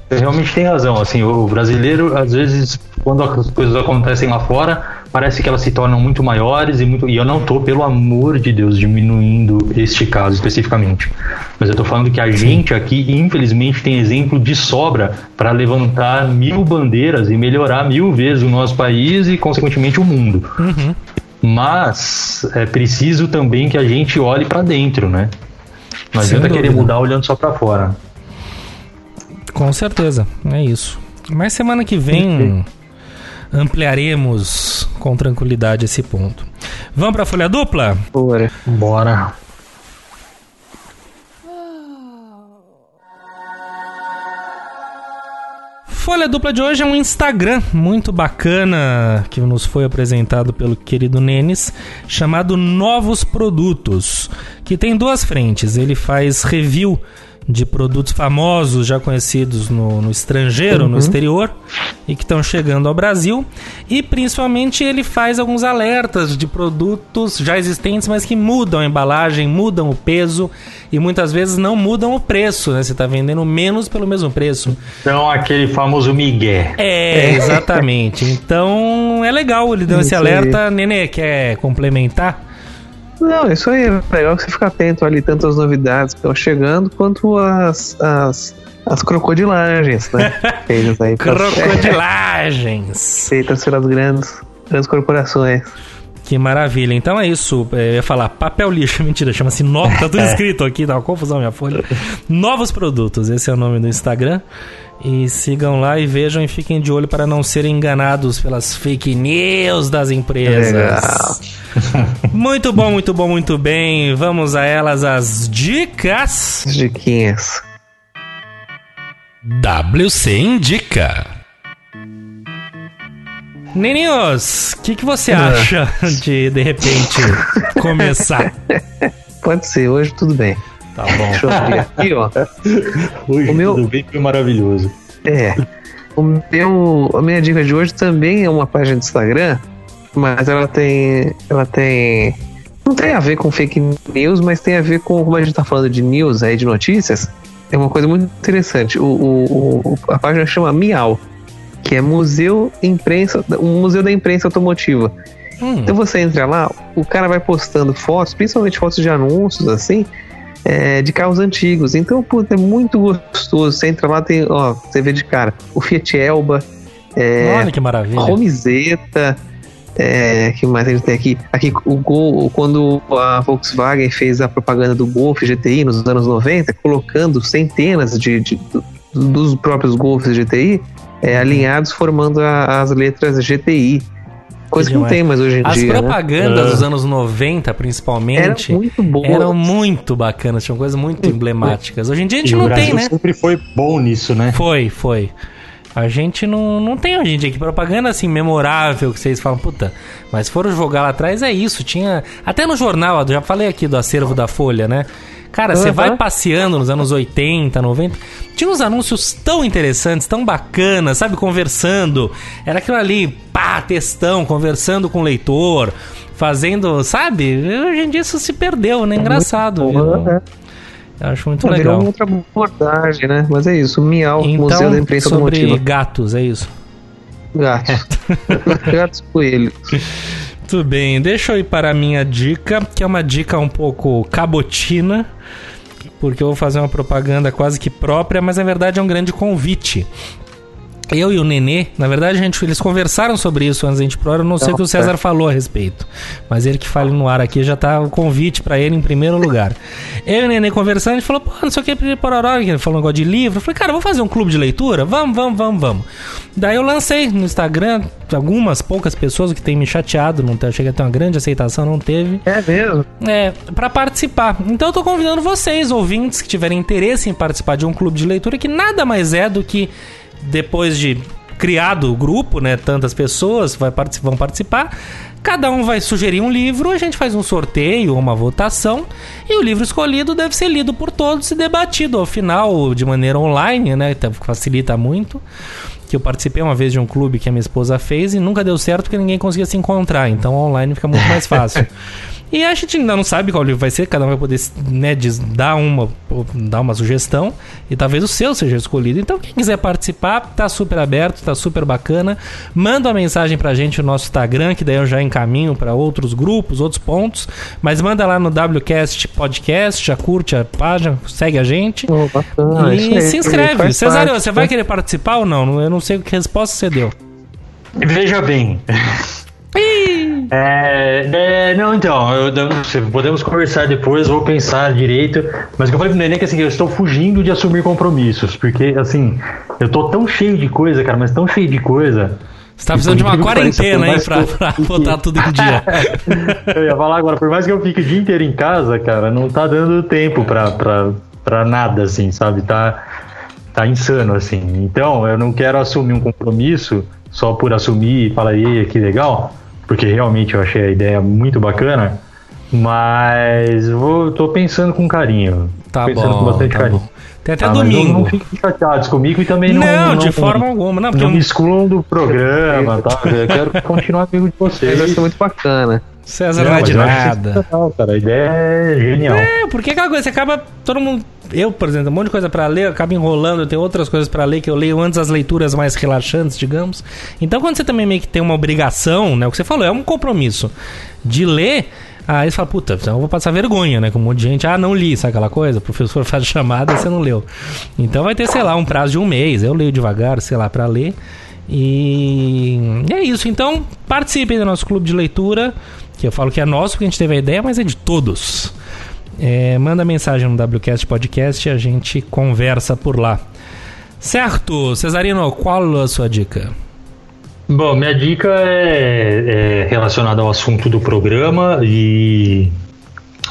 Você realmente tem razão. Assim, o brasileiro, às vezes, quando as coisas acontecem lá fora, parece que elas se tornam muito maiores e muito. E eu não tô, pelo amor de Deus, diminuindo este caso especificamente. Mas eu tô falando que a gente aqui, infelizmente, tem exemplo de sobra para levantar mil bandeiras e melhorar mil vezes o nosso país e, consequentemente, o mundo. Uhum. Mas é preciso também que a gente olhe para dentro, né? Não Sem adianta querer dúvida. mudar olhando só para fora. Com certeza, é isso. Mas semana que vem ampliaremos com tranquilidade esse ponto. Vamos para a folha dupla? Bora. Bora. Folha dupla de hoje é um Instagram muito bacana que nos foi apresentado pelo querido Nenes, chamado Novos Produtos, que tem duas frentes. Ele faz review de produtos famosos já conhecidos no, no estrangeiro, no exterior, e que estão chegando ao Brasil. E principalmente ele faz alguns alertas de produtos já existentes, mas que mudam a embalagem, mudam o peso e muitas vezes não mudam o preço, né? Você está vendendo menos pelo mesmo preço. Então, aquele famoso migué. É, exatamente. Então é legal, ele deu esse alerta. Nenê, quer complementar? Não, isso aí é legal que você fica atento ali, tanto às novidades que estão chegando, quanto as, as, as crocodilagens, né? Feitas aí Crocodilagens. feitas pelas grandes, grandes corporações. Que maravilha. Então é isso. É, Eu ia falar papel lixo. Mentira, chama-se Novo. Tá tudo escrito aqui, tá uma confusão minha folha. Novos produtos, esse é o nome do Instagram. E sigam lá e vejam e fiquem de olho para não serem enganados pelas fake news das empresas. Legal. Muito bom, muito bom, muito bem. Vamos a elas as dicas. As diquinhas. WC Indica. Neninhos, o que, que você acha de de repente começar? Pode ser, hoje tudo bem. Tá bom. Deixa eu abrir aqui, ó. Hoje O meu- bem foi maravilhoso. É. O meu, a minha dica de hoje também é uma página do Instagram, mas ela tem. Ela tem. Não tem a ver com fake news, mas tem a ver com como a gente tá falando de news aí, de notícias. É uma coisa muito interessante. O, o- o- a página chama Miau, que é Museu Imprensa, um Museu da Imprensa Automotiva. Hum, Então você entra lá, o cara vai postando fotos, principalmente fotos de anúncios, assim, é, de carros antigos. Então, puta, é muito gostoso. Você entra lá, tem, ó, você vê de cara o Fiat Elba, é, olha que maravilha. Romizeta, é, que mais a gente tem aqui? Aqui, o Gol, quando a Volkswagen fez a propaganda do Golf GTI nos anos 90, colocando centenas de, de- do- dos próprios Golfs GTI é, alinhados, formando a- as letras GTI. Coisa que não tem mais hoje em As dia. né? propagandas Ah. dos anos 90, Era principalmente, muito boa. eram muito bacanas, tinham coisas muito emblemáticas. Hoje em dia a gente E não tem, né? sempre foi bom nisso, né? Foi, foi. A gente não, não tem hoje em dia que propaganda assim memorável que vocês falam, puta, mas foram jogar lá atrás é isso. Tinha. Até no jornal, já falei aqui do acervo da Folha, né? Cara, você Aham. vai passeando nos anos 80, 90. Tinha uns anúncios tão interessantes, tão bacanas, sabe? Conversando. Era aquilo ali, pá, textão, conversando com o leitor, fazendo, sabe? Hoje em dia isso se perdeu, né? Engraçado. Boa, viu? né? Eu acho muito Pô, virou legal. uma outra abordagem, né? Mas é isso, o Miau, Museu da Então, Imprensa sobre Automotiva. gatos, é isso. Gatos. Gatos coelhos. Tudo bem, deixa eu ir para a minha dica, que é uma dica um pouco cabotina, porque eu vou fazer uma propaganda quase que própria, mas na verdade é um grande convite. Eu e o Nenê, na verdade, a gente, eles conversaram sobre isso antes da gente ir pro ar, eu não sei o que o César falou a respeito. Mas ele que fale no ar aqui já tá o convite para ele em primeiro lugar. Eu e o Nenê conversando, a gente falou, pô, não sei o que, pororó, ele falou um negócio de livro. Eu falei, cara, vamos fazer um clube de leitura? Vamos, vamos, vamos, vamos. Daí eu lancei no Instagram, algumas poucas pessoas que têm me chateado, não tem, chega a ter uma grande aceitação, não teve. É mesmo? É, para participar. Então eu tô convidando vocês, ouvintes, que tiverem interesse em participar de um clube de leitura, que nada mais é do que depois de criado o grupo, né, tantas pessoas vai vão participar, cada um vai sugerir um livro, a gente faz um sorteio uma votação, e o livro escolhido deve ser lido por todos e debatido ao final de maneira online, né, então facilita muito. Que eu participei uma vez de um clube que a minha esposa fez e nunca deu certo porque ninguém conseguia se encontrar, então online fica muito mais fácil. E a gente ainda não sabe qual livro vai ser, cada um vai poder né, dar, uma, dar uma sugestão e talvez o seu seja escolhido. Então, quem quiser participar, tá super aberto, tá super bacana. Manda uma mensagem pra gente no nosso Instagram, que daí eu já encaminho para outros grupos, outros pontos. Mas manda lá no WCast Podcast, já curte a página, segue a gente. Pô, bacana. e se inscreve. Cesário, você vai né? querer participar ou não? Eu não sei que resposta você deu. Veja bem. É, é, não, então, eu, eu podemos conversar depois, vou pensar direito. Mas o que eu falei pro Nenê é que assim, eu estou fugindo de assumir compromissos. Porque, assim, eu tô tão cheio de coisa, cara, mas tão cheio de coisa. Você tá precisando de uma quarentena aí pra, pra botar tudo em dia. Eu ia falar agora, por mais que eu fique o dia inteiro em casa, cara, não tá dando tempo pra, pra, pra nada, assim, sabe? Tá, tá insano, assim. Então, eu não quero assumir um compromisso só por assumir e falar, "Ê, que legal, porque realmente eu achei a ideia muito bacana, mas vou, tô pensando com carinho. Tá pensando bom, com bastante tá carinho. bom. Tem até Ah, não- domingo. Não, fiquem chateados comigo e também não. Não, de forma alguma. Não, porque Não me excluam do programa, tá? Eu quero continuar amigo de Mas vai vocês. ser muito bacana. César não, é mas de eu acho nada. cara. A ideia é genial. É, porque aquela coisa, você acaba. Todo mundo. Eu, por exemplo, um monte de coisa pra ler, eu acabo enrolando, eu tenho outras coisas pra ler que eu leio antes das leituras mais relaxantes, digamos. Então, quando você também meio que tem uma obrigação, né? O que você falou, é um compromisso de ler. Aí você fala, puta, então eu vou passar vergonha, né? Com um monte de gente, ah, não li, sabe aquela coisa? O professor faz chamada e você não leu. Então vai ter, sei lá, um prazo de um mês. Eu leio devagar, sei lá, pra ler. E é isso. Então, participem do nosso clube de leitura, que eu falo que é nosso, porque a gente teve a ideia, mas é de todos. É, manda mensagem no WCast Podcast e a gente conversa por lá. Certo, Cesarino, qual a sua dica? Bom, minha dica é, é relacionada ao assunto do programa e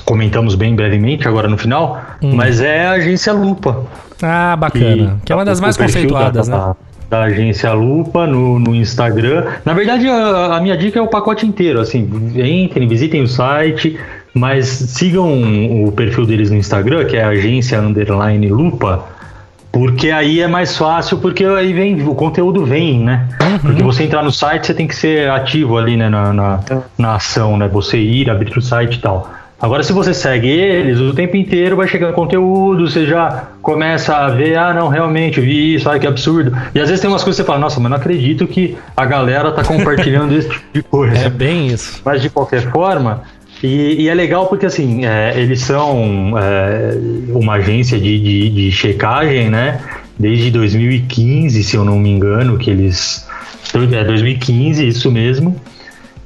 comentamos bem brevemente agora no final, Hum. mas é a agência Lupa. Ah, bacana. E que é uma das mais conceituadas, da, né? Da agência Lupa no, no Instagram. Na verdade, a, a minha dica é o pacote inteiro. Assim, entrem, visitem o site, mas sigam o perfil deles no Instagram, que é agência underline Lupa. Porque aí é mais fácil, porque aí vem, o conteúdo vem, né? Uhum. Porque você entrar no site, você tem que ser ativo ali, né, na, na, na ação, né? Você ir, abrir o site e tal. Agora, se você segue eles, o tempo inteiro vai chegando conteúdo, você já começa a ver, ah, não, realmente, eu vi isso, ai, que absurdo. E às vezes tem umas coisas que você fala, nossa, mas não acredito que a galera tá compartilhando esse tipo de coisa. É bem isso. Mas de qualquer forma, e, e é legal porque assim, é, eles são é, uma agência de, de, de checagem, né? Desde 2015, se eu não me engano, que eles. É 2015, isso mesmo.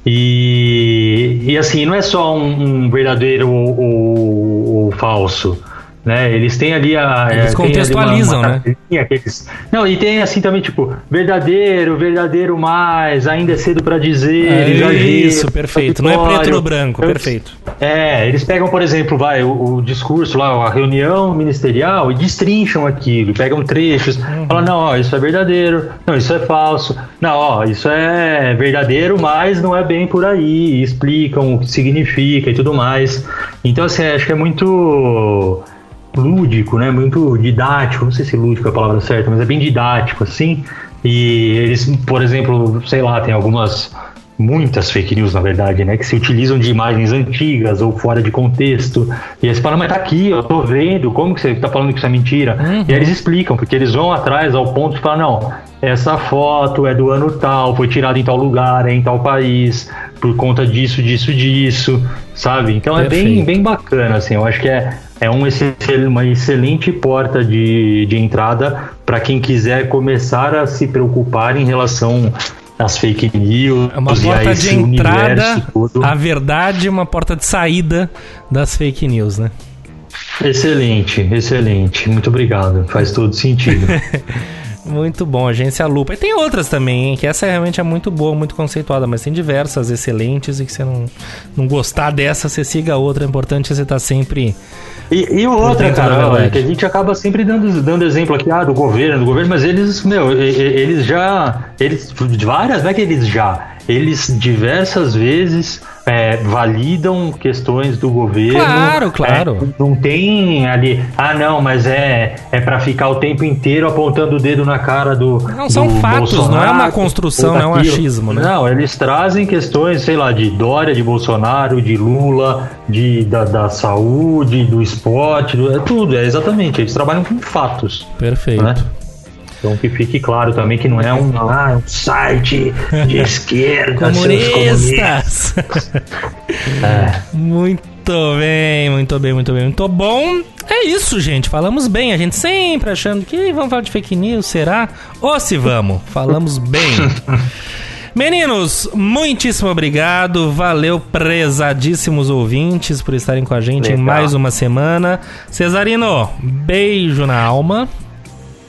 E, e assim, não é só um, um verdadeiro ou, ou- ou falso. Né? Eles têm ali a. Eles é, tem ali contextualizam, né? aqueles- Não, e tem assim também, tipo, verdadeiro, verdadeiro mais, ainda é cedo pra dizer, É exagero, isso, perfeito. Não é preto no branco, Eu- perfeito. É, eles pegam, por exemplo, vai, o, o discurso lá, a reunião ministerial e destrincham aquilo, pegam trechos, Uhum. falam, não, ó, isso é verdadeiro, não, isso é falso, não, ó, isso é verdadeiro, mas não é bem por aí, e explicam o que significa e tudo mais. Então, assim, acho que é muito lúdico, né? Muito didático, não sei se lúdico é a palavra certa, mas é bem didático, assim. E eles, por exemplo, sei lá, tem algumas muitas fake news, na verdade, né? Que se utilizam de imagens antigas ou fora de contexto. E aí você fala, mas tá aqui, eu tô vendo, como que você tá falando que isso é mentira? Uhum. E aí eles explicam, porque eles vão atrás ao ponto de falar, não, essa foto é do ano tal, foi tirada em tal lugar, é em tal país, por conta disso, disso, disso, sabe? Então é bem, Perfeito. bem bacana, assim, eu acho que é, é um uma excelente porta de, de entrada para quem quiser começar a se preocupar em relação às fake news É uma porta de entrada, a verdade, uma porta de saída das fake news, né? Excelente, excelente. Muito obrigado. Faz todo sentido. Muito bom, Agência Lupa. E tem outras também, hein, que essa realmente é muito boa, muito conceituada, mas tem diversas excelentes e que você não, não gostar dessa, você siga a outra. É importante você estar sempre. E, e outra, cara, é que a gente acaba sempre dando, dando exemplo aqui, ah, do governo, do governo, mas eles, meu, eles já, eles, várias, não é que eles já, eles diversas vezes é, validam questões do governo. Claro, claro. É, não tem ali, ah, não, mas é, é para ficar o tempo inteiro apontando o dedo na cara do. Não, são do fatos, Bolsonaro, não é uma construção, não é um achismo, né? Não, eles trazem questões, sei lá, de Dória, de Bolsonaro, de Lula, de, da, da saúde, do esporte, do- é tudo, é exatamente. Eles trabalham com fatos. Perfeito. Né? Então que fique claro também que não é um, ah, um site de esquerda, comunistas. Comunistas! É. Muito bem, muito bem, muito bem, muito bom. É isso, gente. Falamos bem. A gente sempre achando que vamos falar de fake news, será? Ou se vamos, falamos bem. Meninos, muitíssimo obrigado. Valeu, prezadíssimos ouvintes, por estarem com a gente em Legal. mais uma semana. Cesarino, beijo na alma.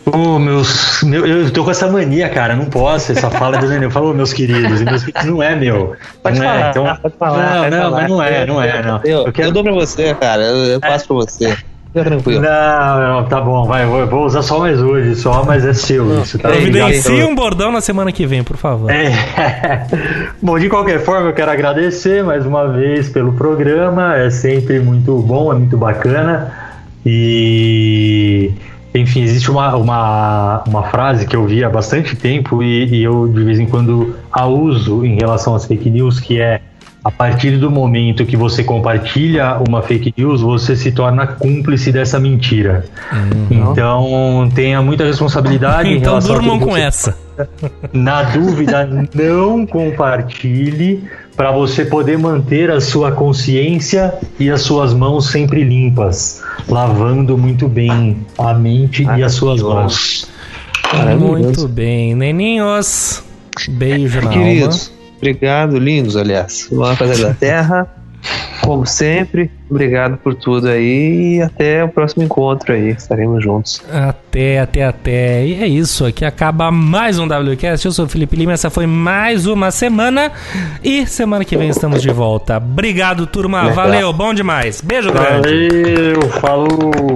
Ô, meus, meu, eu tô com essa mania, cara, não posso, essa fala do Nenê. Eu falo, meus queridos, e meus queridos não é meu. Pode não falar, é, então, pode falar. Não, pode não, falar. mas não é, não é, não. Eu, Eu quero- eu dou pra você, cara. Eu, eu passo pra você. Fica tranquilo. Não, não, tá bom, vai, vou, vou usar só mais hoje, só, mas é seu isso, tá? Providencie um bordão na semana que vem, por favor. É. Bom, de qualquer forma, eu quero agradecer mais uma vez pelo programa. É sempre muito bom, é muito bacana. E, enfim, existe uma, uma, uma frase que eu vi há bastante tempo e, e eu de vez em quando a uso em relação às fake news, que é a partir do momento que você compartilha uma fake news, você se torna cúmplice dessa mentira. Então tenha muita responsabilidade em Então relação a durmam com você essa. na dúvida, não compartilhe para você poder manter a sua consciência e as suas mãos sempre limpas, lavando muito bem a mente e as suas mãos. Muito bem. Neninhos, beijo na alma. Obrigado, lindos, aliás. Coisa da terra. Como sempre, obrigado por tudo aí e até o próximo encontro aí. Estaremos juntos. Até, até, até. E é isso. Aqui acaba mais um WCast. Eu sou o Felipe Lima. Essa foi mais uma semana. E semana que vem estamos de volta. Obrigado, turma. Legal. Valeu. Bom demais. Beijo grande. Valeu, falou!